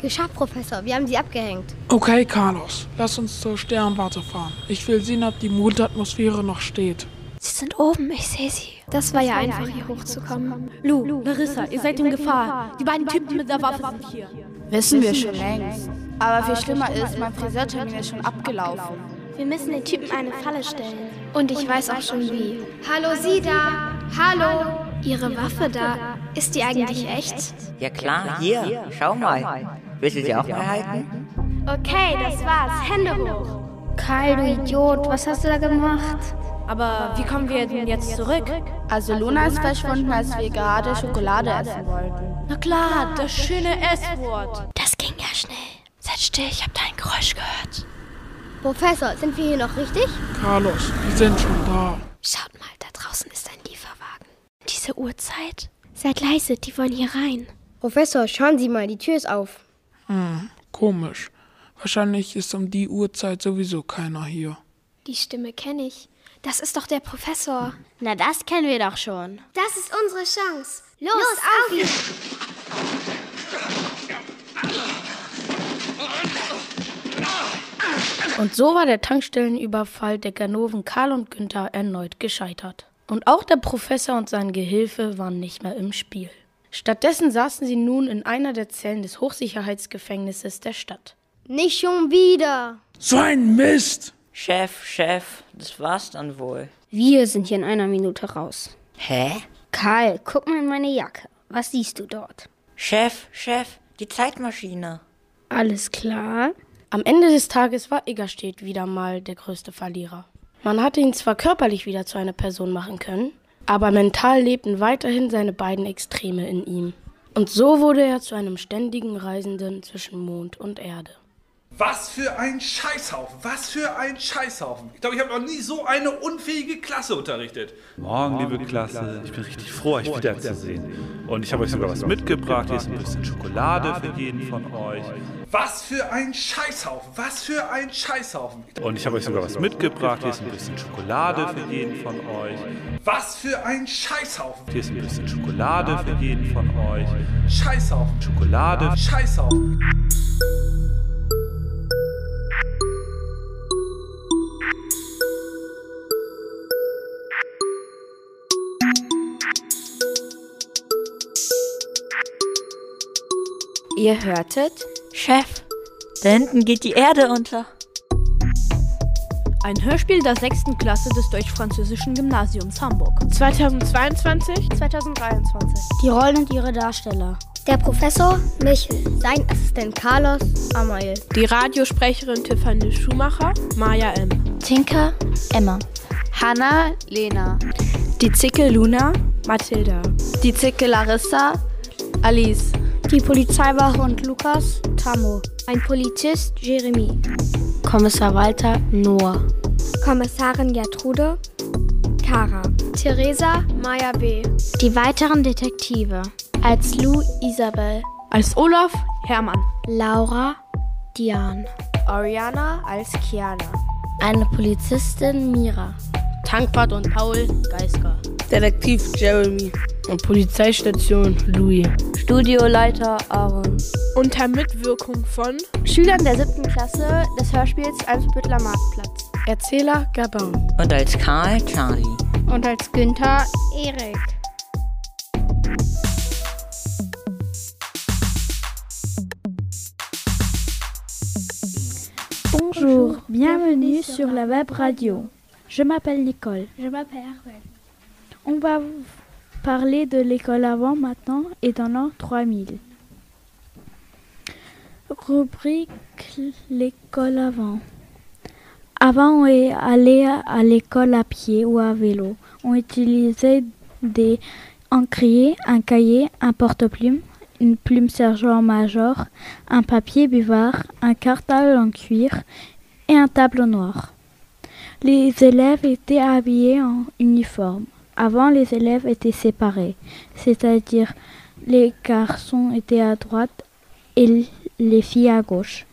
Geschafft, Professor. Wir haben sie abgehängt. Okay, Carlos, lass uns zur Sternwarte fahren. Ich will sehen, ob die Mondatmosphäre noch steht. Sie sind oben, ich sehe sie. Das war ja einfach, hier hochzukommen. Lu, Larissa, ihr seid in Gefahr. Die beiden Typen mit der Waffe sind hier. Wissen wir schon längst. Aber viel schlimmer ist, mein Friseurtermin ist schon abgelaufen. Wir müssen den Typen eine Falle stellen. Und ich weiß auch schon wie. Hallo, Sie da! Hallo! Ihre Waffe da, ist die eigentlich echt? Ja klar, hier, schau mal. Willst du sie auch mal halten? Okay, das war's. Hände hoch. Karl, du Idiot, was hast du da gemacht? Aber wie kommen wir denn jetzt zurück? Also Luna ist verschwunden, als wir gerade Schokolade essen wollten. Na klar, das schöne S-Wort. Das ging ja schnell. Seid still, ich habe da ein Geräusch gehört. Professor, sind wir hier noch richtig? Carlos, wir sind schon da. Schaut mal, da draußen ist ein Lieferwagen. Diese Uhrzeit? Seid leise, die wollen hier rein. Professor, schauen Sie mal, die Tür ist auf. Hm, komisch. Wahrscheinlich ist um die Uhrzeit sowieso keiner hier. Die Stimme kenne ich. Das ist doch der Professor. Na, das kennen wir doch schon. Das ist unsere Chance. Los, Los auf ihn! Und so war der Tankstellenüberfall der Ganoven Karl und Günther erneut gescheitert. Und auch der Professor und sein Gehilfe waren nicht mehr im Spiel. Stattdessen saßen sie nun in einer der Zellen des Hochsicherheitsgefängnisses der Stadt. Nicht schon wieder! So ein Mist! Chef, Chef, das war's dann wohl. Wir sind hier in einer Minute raus. Hä? Karl, guck mal in meine Jacke. Was siehst du dort? Chef, Chef, die Zeitmaschine. Alles klar. Am Ende des Tages war Eggerstedt wieder mal der größte Verlierer. Man hatte ihn zwar körperlich wieder zu einer Person machen können, aber mental lebten weiterhin seine beiden Extreme in ihm. Und so wurde er zu einem ständigen Reisenden zwischen Mond und Erde. Was für ein Scheißhaufen, was für ein Scheißhaufen. Ich glaube, ich habe noch nie so eine unfähige Klasse unterrichtet. Morgen, liebe Klasse, ich bin richtig froh, euch wiederzusehen. Und ich habe euch sogar was mitgebracht. Hier ist ein bisschen Schokolade für jeden von euch. Was für ein Scheißhaufen, was für ein Scheißhaufen. Und ich habe euch sogar was mitgebracht. Hier ist ein bisschen Schokolade für jeden von euch. Was für ein Scheißhaufen. Hier ist ein bisschen Schokolade für jeden von euch. Scheißhaufen, Schokolade, Scheißhaufen. Ihr hörtet? Chef, da hinten geht die Erde unter. Ein Hörspiel der 6. Klasse des Deutsch-Französischen Gymnasiums Hamburg. 2022? 2023. Die Rollen und ihre Darsteller. Der Professor Michel, sein Assistent Carlos Amael. Die Radiosprecherin Tiffany Schumacher, Maja M. Tinker, Emma. Hanna, Lena. Die Zicke Luna, Mathilda. Die Zicke Larissa, Alice. Die Polizeiwache und Lukas, Tammo. Ein Polizist, Jeremy. Kommissar Walter, Noah. Kommissarin Gertrude, Kara. Theresa, Maya B. Die weiteren Detektive. Als Lou, Isabel. Als Olaf, Hermann. Laura, Diane. Oriana als Kiana. Eine Polizistin, Mira. Tankwart und Paul, Geisker. Detektiv Jeremy. Und Polizeistation Louis. Studioleiter Aaron. Unter Mitwirkung von Schülern der siebten Klasse des Hörspiels Eimsbüttler Marktplatz. Erzähler Gabin. Und als Karl Charlie. Und als Günther Erik. Bonjour, bienvenue sur la web radio. Je m'appelle Nicole. Je m'appelle Arwen. On va vous parler de l'école avant maintenant et dans l'an 3000. Rubrique l'école avant. Avant, on est allé à l'école à pied ou à vélo. On utilisait des encriers, un cahier, un porte-plume une plume sergent-major, un papier buvard, un cartable en cuir et un tableau noir. Les élèves étaient habillés en uniforme. Avant, les élèves étaient séparés, c'est-à-dire les garçons étaient à droite et les filles à gauche.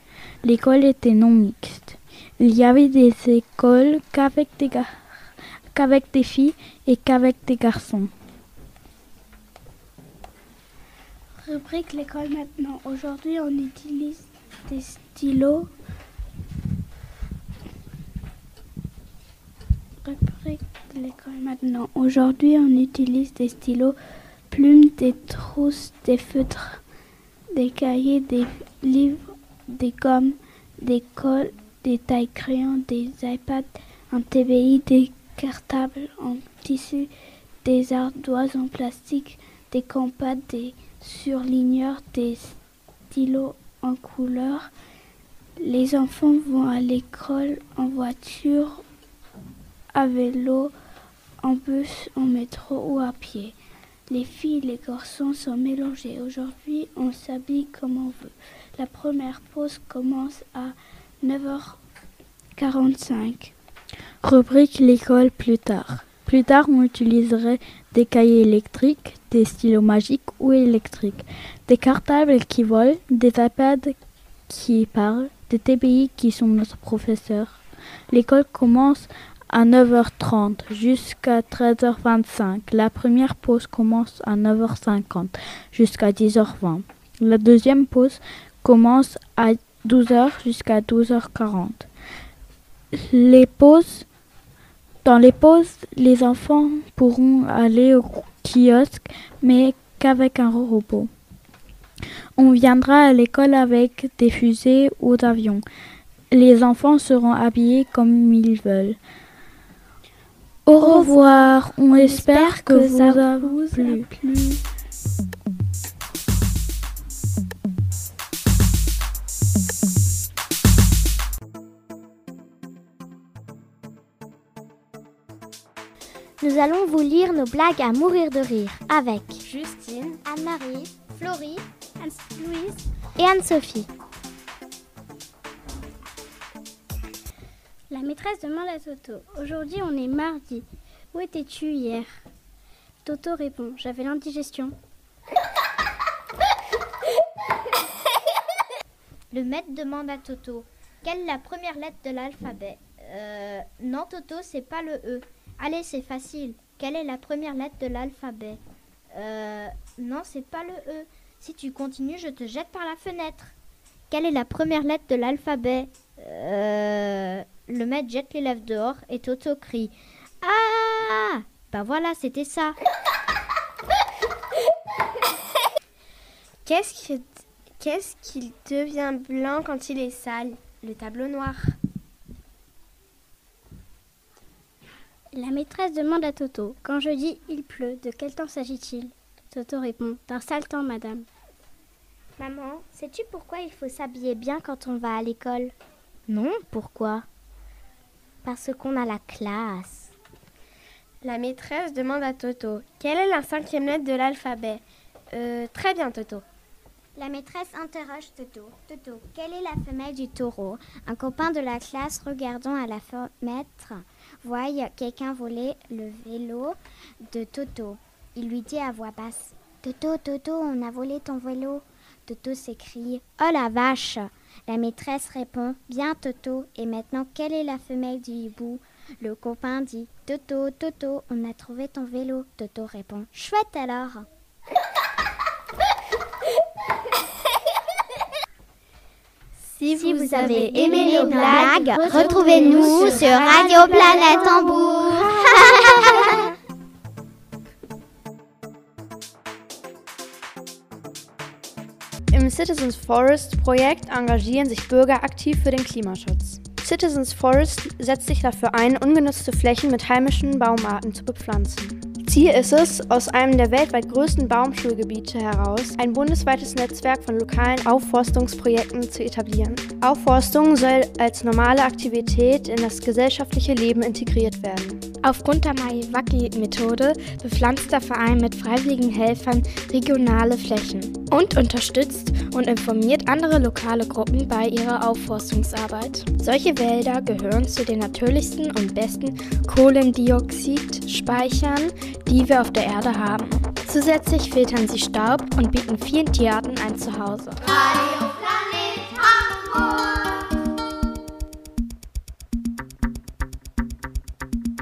L'école était non mixte. Il y avait des écoles qu'avec des, filles et qu'avec des garçons. Rubrique l'école maintenant. Aujourd'hui, on utilise des stylos. L'école maintenant. Aujourd'hui, on utilise des stylos, plumes, des trousses, des feutres, des cahiers, des livres, des gommes, des cols, des tailles crayons, des iPads, un TBI, des cartables en tissu, des ardoises en plastique, des compades, des surligneurs, des stylos en couleur. Les enfants vont à l'école en voiture, à vélo, en bus, en métro ou à pied. Les filles et les garçons sont mélangés. Aujourd'hui, on s'habille comme on veut. La première pause commence à 9h45. Rubrique l'école plus tard. Plus tard, on utiliserait des cahiers électriques, des stylos magiques ou électriques, des cartables qui volent, des iPads qui parlent, des TBI qui sont notre professeur. L'école commence à 9h30 jusqu'à 13h25. La première pause commence à 9h50 jusqu'à 10h20. La deuxième pause commence à 12h jusqu'à 12h40. Les pauses dans les pauses, les enfants pourront aller au kiosque, mais qu'avec un robot. On viendra à l'école avec des fusées ou d'avions. Les enfants seront habillés comme ils veulent. Au revoir, on, espère, que, ça vous a plu. Nous allons vous lire nos blagues à mourir de rire avec Justine, Anne-Marie, Florie, Anne-Louise et Anne-Sophie. La maîtresse demande à Toto Aujourd'hui, on est mardi. Où étais-tu hier? Toto répond J'avais l'indigestion. Le maître demande à Toto Quelle est la première lettre de l'alphabet? Euh. Non, Toto, c'est pas le E. Allez, c'est facile. Quelle est la première lettre de l'alphabet? Euh. Non, c'est pas le E. Si tu continues, je te jette par la fenêtre. Quelle est la première lettre de l'alphabet? Euh. Le maître jette l'élève dehors et Toto crie Ah Ben voilà, c'était ça. Qu'est-ce qu'il qu'est-ce qu'il devient blanc quand il est sale? Le tableau noir. La maîtresse demande à Toto Quand je dis il pleut, de quel temps s'agit-il? Toto répond D'un sale temps, madame. Maman, sais-tu pourquoi il faut s'habiller bien quand on va à l'école? Non, pourquoi? Parce qu'on a la classe. La maîtresse demande à Toto Quelle est la cinquième lettre de l'alphabet? Euh, très bien, Toto. La maîtresse interroge Toto. Toto, quelle est la femelle du taureau? Un copain de la classe regardant à la fenêtre voit quelqu'un voler le vélo de Toto. Il lui dit à voix basse Toto, Toto, on a volé ton vélo. Toto s'écrie Oh la vache La maîtresse répond Bien, Toto. Et maintenant, quelle est la femelle du hibou? Le copain dit Toto, Toto, on a trouvé ton vélo. Toto répond Chouette alors Si vous avez aimé nos blagues, retrouvez-nous sur Radio Planète Tambour. Citizens Forest Projekt engagieren sich Bürger aktiv für den Klimaschutz. Citizens Forest setzt sich dafür ein, ungenutzte Flächen mit heimischen Baumarten zu bepflanzen. Ziel ist es, aus einem der weltweit größten Baumschulgebiete heraus ein bundesweites Netzwerk von lokalen Aufforstungsprojekten zu etablieren. Aufforstung soll als normale Aktivität in das gesellschaftliche Leben integriert werden. Aufgrund der Maiwaki-Methode bepflanzt der Verein mit freiwilligen Helfern regionale Flächen und unterstützt und informiert andere lokale Gruppen bei ihrer Aufforstungsarbeit. Solche Wälder gehören zu den natürlichsten und besten Kohlendioxidspeichern, die wir auf der Erde haben. Zusätzlich filtern sie Staub und bieten vielen Tierarten ein Zuhause. Radio Planet Hamburg.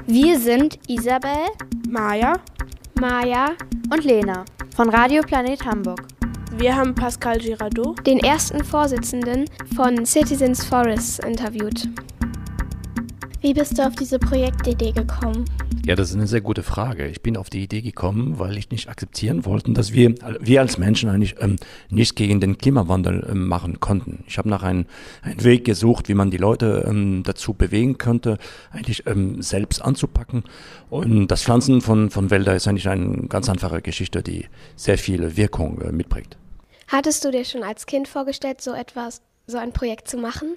Wir sind Isabel, Maja, Maja und Lena von Radio Planet Hamburg. Wir haben Pascal Girardot, den ersten Vorsitzenden von Citizens Forests, interviewt. Wie bist du auf diese Projektidee gekommen? Ja, das ist eine sehr gute Frage. Ich bin auf die Idee gekommen, weil ich nicht akzeptieren wollte, dass wir, wir als Menschen eigentlich ähm, nichts gegen den Klimawandel ähm, machen konnten. Ich habe nach einem, einem Weg gesucht, wie man die Leute ähm, dazu bewegen könnte, eigentlich ähm, selbst anzupacken. Und das Pflanzen von, von Wäldern ist eigentlich eine ganz einfache Geschichte, die sehr viel Wirkung äh, mitbringt. Hattest du dir schon als Kind vorgestellt, so etwas, so ein Projekt zu machen?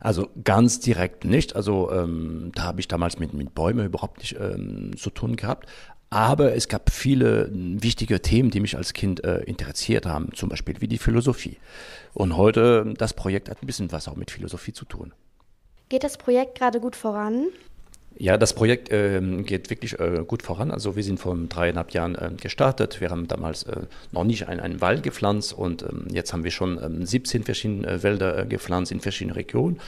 Also ganz direkt nicht. Also ähm, da habe ich damals mit, mit Bäumen überhaupt nicht ähm, zu tun gehabt. Aber es gab viele wichtige Themen, die mich als Kind äh, interessiert haben, zum Beispiel wie die Philosophie. Und heute, das Projekt hat ein bisschen was auch mit Philosophie zu tun. Geht das Projekt gerade gut voran? Ja, das Projekt äh, geht wirklich äh, gut voran. Also wir sind vor dreieinhalb Jahren äh, gestartet. Wir haben damals äh, noch nicht einen, einen Wald gepflanzt und ähm, jetzt haben wir schon 17 ähm, verschiedene äh, Wälder äh, gepflanzt in verschiedenen Regionen.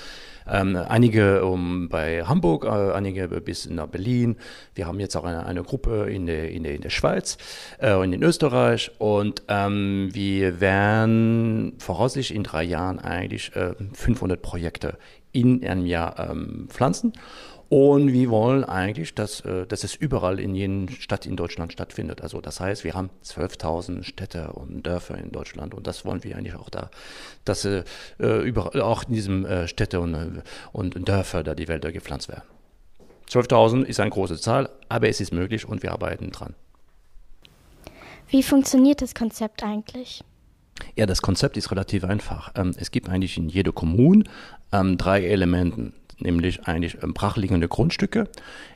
Ähm, einige um, bei Hamburg, einige bis nach Berlin. Wir haben jetzt auch eine, eine Gruppe in der, in der, in der Schweiz und in Österreich. Und ähm, wir werden voraussichtlich in drei Jahren eigentlich 500 Projekte in einem Jahr ähm, pflanzen. Und wir wollen eigentlich, dass, äh, dass es überall in jeder Stadt in Deutschland stattfindet. Also das heißt, wir haben 12.000 Städte und Dörfer in Deutschland und das wollen wir eigentlich auch da, dass äh, überall, auch in diesen äh, Städte und, äh, und Dörfer da die Wälder gepflanzt werden. 12.000 ist eine große Zahl, aber es ist möglich und wir arbeiten dran. Wie funktioniert das Konzept eigentlich? Ja, das Konzept ist relativ einfach. Ähm, es gibt eigentlich in jeder Kommune ähm, drei Elemente nämlich eigentlich ähm, brachliegende Grundstücke.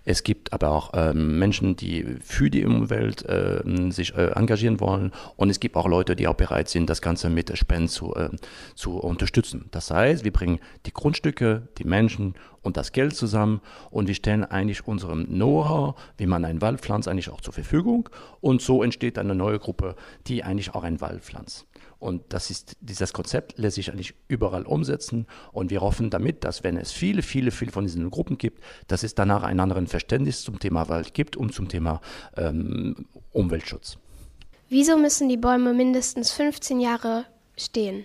Es gibt aber auch ähm, Menschen, die für die Umwelt äh, sich äh, engagieren wollen und es gibt auch Leute, die auch bereit sind, das Ganze mit Spenden zu, äh, zu unterstützen. Das heißt, wir bringen die Grundstücke, die Menschen und das Geld zusammen und wir stellen eigentlich unserem Know-how, wie man einen Wald pflanzt, eigentlich auch zur Verfügung und so entsteht eine neue Gruppe, die eigentlich auch einen Wald pflanzt. Und das ist, dieses Konzept lässt sich eigentlich überall umsetzen. Und wir hoffen damit, dass wenn es viele, viele, viele von diesen Gruppen gibt, dass es danach ein anderes Verständnis zum Thema Wald gibt und zum Thema ähm, Umweltschutz. Wieso müssen die Bäume mindestens 15 Jahre stehen?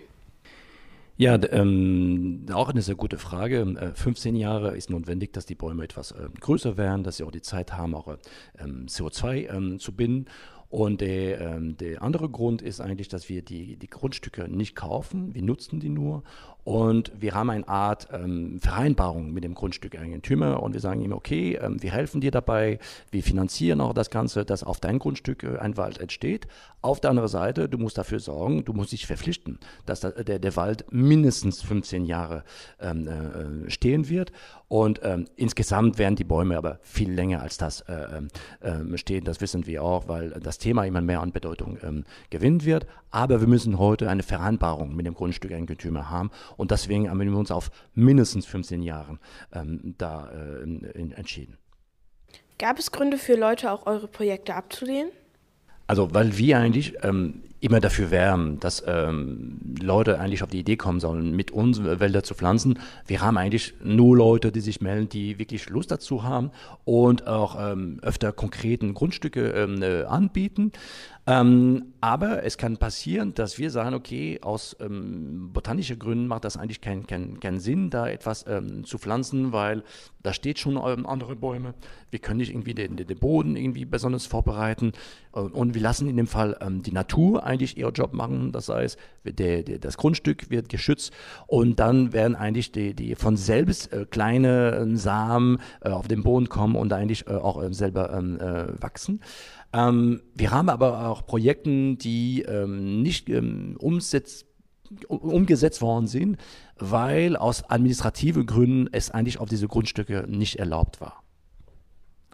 Ja, ähm, auch eine sehr gute Frage. 15 äh, Jahre ist notwendig, dass die Bäume etwas äh, größer werden, dass sie auch die Zeit haben, auch ähm, CO2 ähm, zu binden. Und der, ähm, der andere Grund ist eigentlich, dass wir die, die Grundstücke nicht kaufen, wir nutzen die nur und wir haben eine Art ähm, Vereinbarung mit dem Grundstückeigentümer und wir sagen ihm, okay, ähm, wir helfen dir dabei, wir finanzieren auch das Ganze, dass auf dein Grundstück äh, ein Wald entsteht. Auf der anderen Seite, du musst dafür sorgen, du musst dich verpflichten, dass der, der, der Wald mindestens 15 Jahre ähm, äh, stehen wird. Und ähm, insgesamt werden die Bäume aber viel länger als das äh, äh, stehen. Das wissen wir auch, weil das Thema immer mehr an Bedeutung ähm, gewinnen wird. Aber wir müssen heute eine Vereinbarung mit dem Grundstückeigentümer haben und deswegen haben wir uns auf mindestens 15 Jahre ähm, da äh, entschieden. Gab es Gründe für Leute, auch eure Projekte abzulehnen? Also, weil wir eigentlich ähm, immer dafür wären, dass ähm, Leute eigentlich auf die Idee kommen sollen, mit uns Wälder zu pflanzen. Wir haben eigentlich nur Leute, die sich melden, die wirklich Lust dazu haben und auch ähm, öfter konkreten Grundstücke ähm, äh, anbieten. Ähm, aber es kann passieren, dass wir sagen, okay, aus ähm, botanischen Gründen macht das eigentlich keinen kein, kein Sinn, da etwas ähm, zu pflanzen, weil da steht schon andere Bäume. Wir können nicht irgendwie den, den Boden irgendwie besonders vorbereiten. Und wir lassen in dem Fall die Natur eigentlich ihren Job machen. Das heißt, der, der, das Grundstück wird geschützt und dann werden eigentlich die, die von selbst äh, kleine äh, Samen äh, auf den Boden kommen und eigentlich äh, auch äh, selber ähm, äh, wachsen. Ähm, wir haben aber auch Projekte, die ähm, nicht ähm, umsetzt, umgesetzt worden sind, weil aus administrativen Gründen es eigentlich auf diese Grundstücke nicht erlaubt war.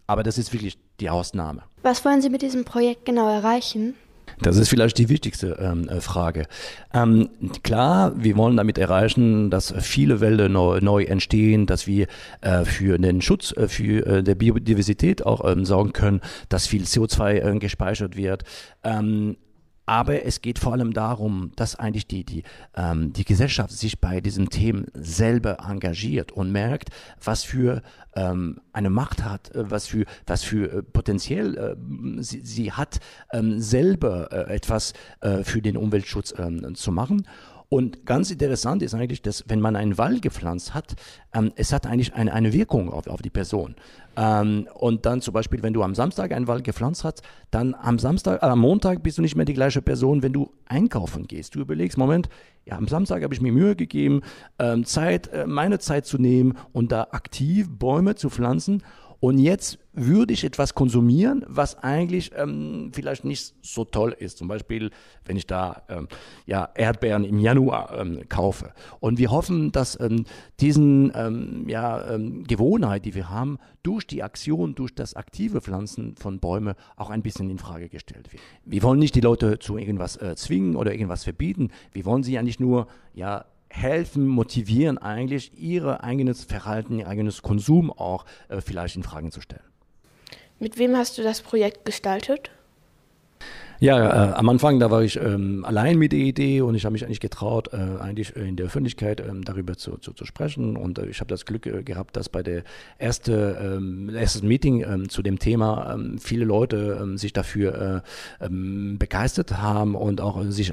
Aber das ist wirklich die Ausnahme. Was wollen Sie mit diesem Projekt genau erreichen? Das ist vielleicht die wichtigste ähm, äh, Frage. Ähm, klar, wir wollen damit erreichen, dass viele Wälder neu, neu entstehen, dass wir äh, für den Schutz äh, für äh, der Biodiversität auch ähm, sorgen können, dass viel CO2 äh, gespeichert wird. Ähm, aber es geht vor allem darum, dass eigentlich die, die, ähm, die Gesellschaft sich bei diesen Themen selber engagiert und merkt, was für ähm, eine Macht hat, äh, was für, was für äh, potenziell äh, sie, sie hat, ähm, selber äh, etwas äh, für den Umweltschutz ähm, zu machen. Und ganz interessant ist eigentlich, dass wenn man einen Wald gepflanzt hat, ähm, es hat eigentlich eine, eine Wirkung auf, auf die Person. Ähm, und dann zum Beispiel, wenn du am Samstag einen Wald gepflanzt hast, dann am Samstag, äh, am Montag bist du nicht mehr die gleiche Person, wenn du einkaufen gehst. Du überlegst, Moment, ja, am Samstag habe ich mir Mühe gegeben, ähm, Zeit, äh, meine Zeit zu nehmen und da aktiv Bäume zu pflanzen. Und jetzt würde ich etwas konsumieren, was eigentlich ähm, vielleicht nicht so toll ist. Zum Beispiel, wenn ich da ähm, ja, Erdbeeren im Januar ähm, kaufe. Und wir hoffen, dass ähm, diesen ähm, ja, ähm, Gewohnheit, die wir haben, durch die Aktion, durch das aktive Pflanzen von Bäumen auch ein bisschen in Frage gestellt wird. Wir wollen nicht die Leute zu irgendwas äh, zwingen oder irgendwas verbieten. Wir wollen sie eigentlich nur ja helfen, motivieren eigentlich, ihr eigenes Verhalten, ihr eigenes Konsum auch äh, vielleicht in Frage zu stellen. Mit wem hast du das Projekt gestaltet? Ja, äh, am Anfang, da war ich ähm, allein mit der Idee und ich habe mich eigentlich getraut, äh, eigentlich in der Öffentlichkeit ähm, darüber zu, zu, zu, sprechen. Und äh, ich habe das Glück äh, gehabt, dass bei der erste, ähm, erstes Meeting ähm, zu dem Thema ähm, viele Leute ähm, sich dafür äh, begeistert haben und auch äh, sich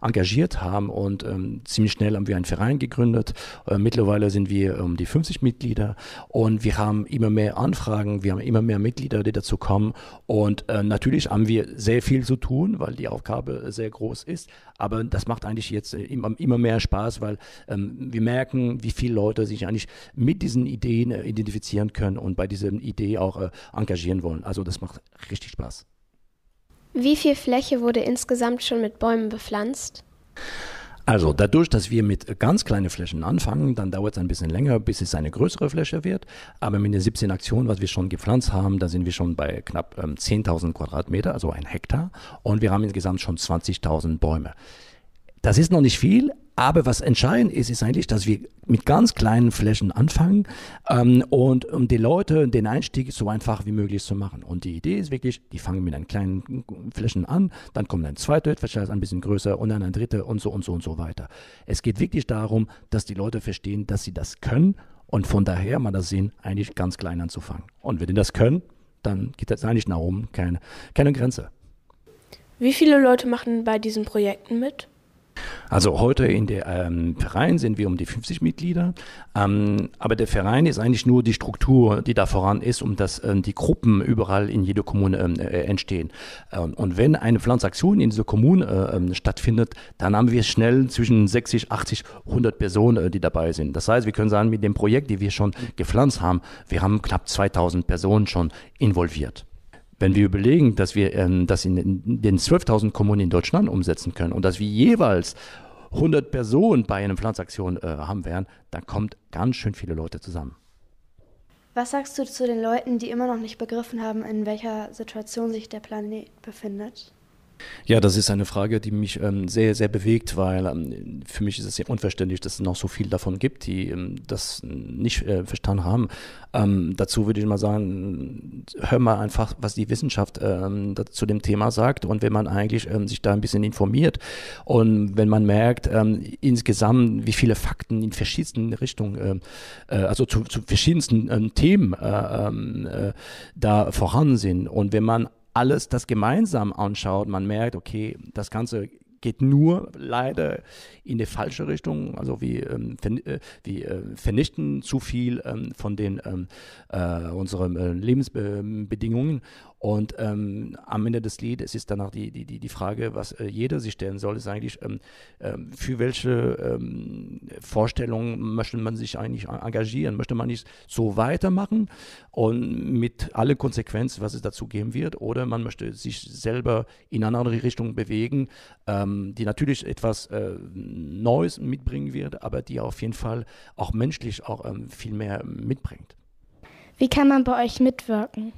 engagiert haben. Und ziemlich schnell haben wir einen Verein gegründet. mittlerweile sind wir um die 50 Mitglieder und wir haben immer mehr Anfragen, wir haben immer mehr Mitglieder, die dazu kommen. Und natürlich haben wir sehr viel zu tun tun, weil die Aufgabe sehr groß ist. Aber das macht eigentlich jetzt äh, immer, immer mehr Spaß, weil ähm, wir merken, wie viele Leute sich eigentlich mit diesen Ideen äh, identifizieren können und bei dieser Idee auch äh, engagieren wollen. Also das macht richtig Spaß. Wie viel Fläche wurde insgesamt schon mit Bäumen bepflanzt? Also dadurch, dass wir mit ganz kleinen Flächen anfangen, dann dauert es ein bisschen länger, bis es eine größere Fläche wird. Aber mit den 17 Aktionen, was wir schon gepflanzt haben, da sind wir schon bei knapp ähm, 10.000 Quadratmeter, also ein Hektar. Und wir haben insgesamt schon 20.000 Bäume. Das ist noch nicht viel, aber was entscheidend ist, ist eigentlich, dass wir mit ganz kleinen Flächen anfangen ähm, und um die Leute den Einstieg so einfach wie möglich zu machen. Und die Idee ist wirklich, die fangen mit einen kleinen Flächen an, dann kommt ein zweiter, vielleicht ein bisschen größer und dann ein dritter und so und so und so weiter. Es geht wirklich darum, dass die Leute verstehen, dass sie das können und von daher mal das sehen, eigentlich ganz klein anzufangen. Und wenn die das können, dann geht das eigentlich nach oben, keine, keine Grenze. Wie viele Leute machen bei diesen Projekten mit? Also heute in der ähm, Verein sind wir um die 50 Mitglieder, ähm, aber der Verein ist eigentlich nur die Struktur, die da voran ist, um dass ähm, die Gruppen überall in jeder Kommune ähm, äh, entstehen. Ähm, und wenn eine Pflanzaktion in dieser Kommune äh, ähm, stattfindet, dann haben wir schnell zwischen 60, 80, 100 Personen, äh, die dabei sind. Das heißt, wir können sagen, mit dem Projekt, die wir schon gepflanzt haben, wir haben knapp 2000 Personen schon involviert. Wenn wir überlegen, dass wir ähm, das in, den 12.000 Kommunen in Deutschland umsetzen können und dass wir jeweils 100 Personen bei einer Pflanzaktion äh, haben werden, dann kommt ganz schön viele Leute zusammen. Was sagst du zu den Leuten, die immer noch nicht begriffen haben, in welcher Situation sich der Planet befindet? Ja, das ist eine Frage, die mich ähm, sehr, sehr bewegt, weil ähm, für mich ist es sehr unverständlich, dass es noch so viel davon gibt, die ähm, das nicht äh, verstanden haben. Ähm, dazu würde ich mal sagen, hör mal einfach, was die Wissenschaft ähm, zu dem Thema sagt und wenn man eigentlich ähm, sich da ein bisschen informiert und wenn man merkt, insgesamt, wie viele Fakten in verschiedensten Richtungen, äh, also zu, zu verschiedensten Themen äh, äh, da vorhanden sind und wenn man alles das gemeinsam anschaut, man merkt, okay, das Ganze geht nur leider in die falsche Richtung. Also wir, ähm, äh, wir äh, vernichten zu viel ähm, von den ähm, äh, unseren äh, Lebensbedingungen. Und ähm, am Ende des Liedes ist danach die, die, die Frage, was äh, jeder sich stellen soll, ist eigentlich, ähm, ähm, für welche ähm, Vorstellungen möchte man sich eigentlich engagieren? Möchte man nicht so weitermachen und mit alle Konsequenzen, was es dazu geben wird, oder man möchte sich selber in eine andere Richtung bewegen, ähm, die natürlich etwas äh, Neues mitbringen wird, aber die auf jeden Fall auch menschlich auch ähm, viel mehr mitbringt. Wie kann man bei euch mitwirken?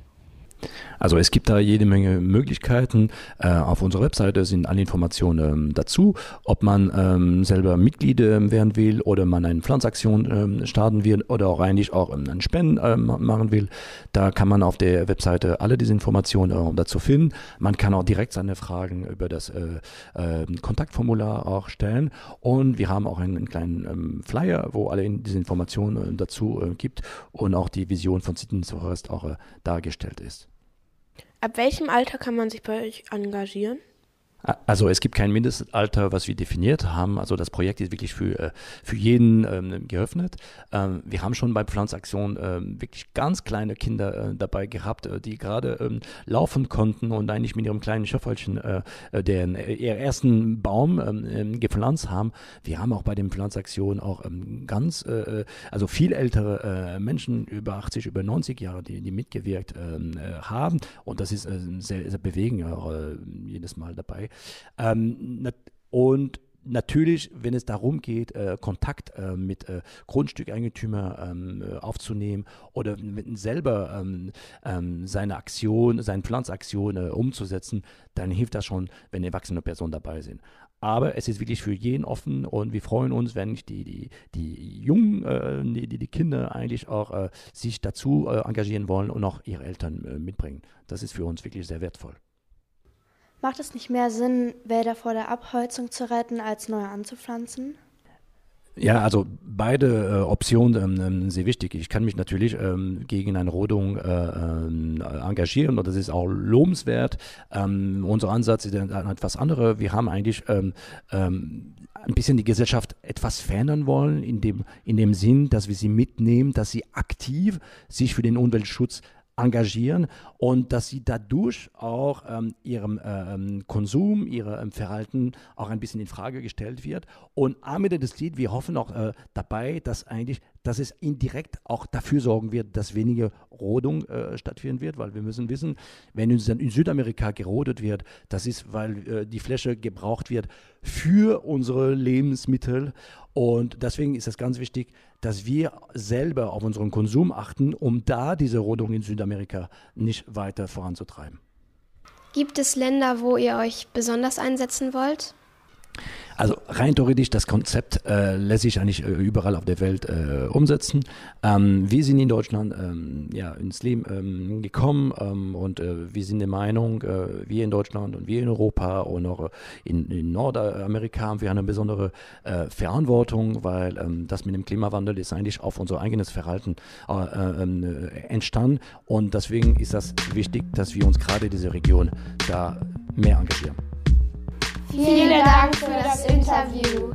Also es gibt da jede Menge Möglichkeiten. Äh, auf unserer Webseite sind alle Informationen ähm, dazu, ob man ähm, selber Mitglied ähm, werden will oder man eine Pflanzaktion starten will oder auch eigentlich auch einen Spenden ähm, machen will. Da kann man auf der Webseite alle diese Informationen äh, dazu finden. Man kann auch direkt seine Fragen über das äh, äh Kontaktformular auch stellen und wir haben auch einen, einen kleinen Flyer, wo alle diese Informationen äh, dazu äh, gibt und auch die Vision von Citizens Forest auch äh, dargestellt ist. Ab welchem Alter kann man sich bei euch engagieren? Also es gibt kein Mindestalter, was wir definiert haben. Also das Projekt ist wirklich für, äh, für jeden ähm, geöffnet. Ähm, wir haben schon bei Pflanzaktion ähm, wirklich ganz kleine Kinder äh, dabei gehabt, äh, die gerade ähm, laufen konnten und eigentlich mit ihrem kleinen Schöffelchen äh, äh den äh, ihren ersten Baum ähm, ähm, gepflanzt haben. Wir haben auch bei den Pflanzaktionen auch ganz, also viel ältere Menschen über 80, über 90 Jahre, die, die mitgewirkt haben. Und das ist sehr, sehr bewegend jedes Mal dabei. Ähm, und natürlich, wenn es darum geht, äh, Kontakt äh, mit äh, Grundstückeigentümer ähm, äh, aufzunehmen oder mit selber ähm, ähm, seine Aktion, seine Pflanzaktion umzusetzen, dann hilft das schon, wenn erwachsene Personen dabei sind. Aber es ist wirklich für jeden offen und wir freuen uns, wenn die, die, die Jungen, die, die Kinder eigentlich auch sich dazu engagieren wollen und auch ihre Eltern mitbringen. Das ist für uns wirklich sehr wertvoll. Macht es nicht mehr Sinn, Wälder vor der Abholzung zu retten, als neue anzupflanzen? Ja, also beide äh, Optionen ähm, ähm, sehr wichtig. Ich kann mich natürlich ähm, gegen eine Rodung äh, äh, engagieren und das ist auch lobenswert. Ähm, unser Ansatz ist etwas anderer. Wir haben eigentlich ähm, ähm, ein bisschen die Gesellschaft etwas verändern wollen, in dem, in dem Sinn, dass wir sie mitnehmen, dass sie aktiv sich für den Umweltschutz engagieren und dass sie dadurch auch ähm, ihrem äh, ähm, Konsum, ihrem Verhalten auch ein bisschen in Frage gestellt wird. Und am Ende des Lied, wir hoffen auch äh, dabei, dass eigentlich, dass es indirekt auch dafür sorgen wird, dass weniger Rodung äh, stattfinden wird, weil wir müssen wissen, wenn in, in Südamerika gerodet wird, das ist, weil äh, die Fläche gebraucht wird für unsere Lebensmittel und deswegen ist es ganz wichtig, dass wir selber auf unseren Konsum achten, um da diese Rodung in Südamerika nicht weiter voranzutreiben. Gibt es Länder, wo ihr euch besonders einsetzen wollt? Also rein theoretisch, das Konzept äh, lässt sich eigentlich äh, überall auf der Welt äh, umsetzen. Ähm, wir sind in Deutschland ähm, ja, ins Leben ähm, gekommen ähm, und äh, wir sind der Meinung, äh, wir in Deutschland und wir in Europa und auch in, in Nordamerika haben wir eine besondere äh, Verantwortung, weil ähm, das mit dem Klimawandel ist eigentlich auf unser eigenes Verhalten ähm, entstanden und deswegen ist das wichtig, dass wir uns gerade diese Region da mehr engagieren. Vielen Dank für das Interview.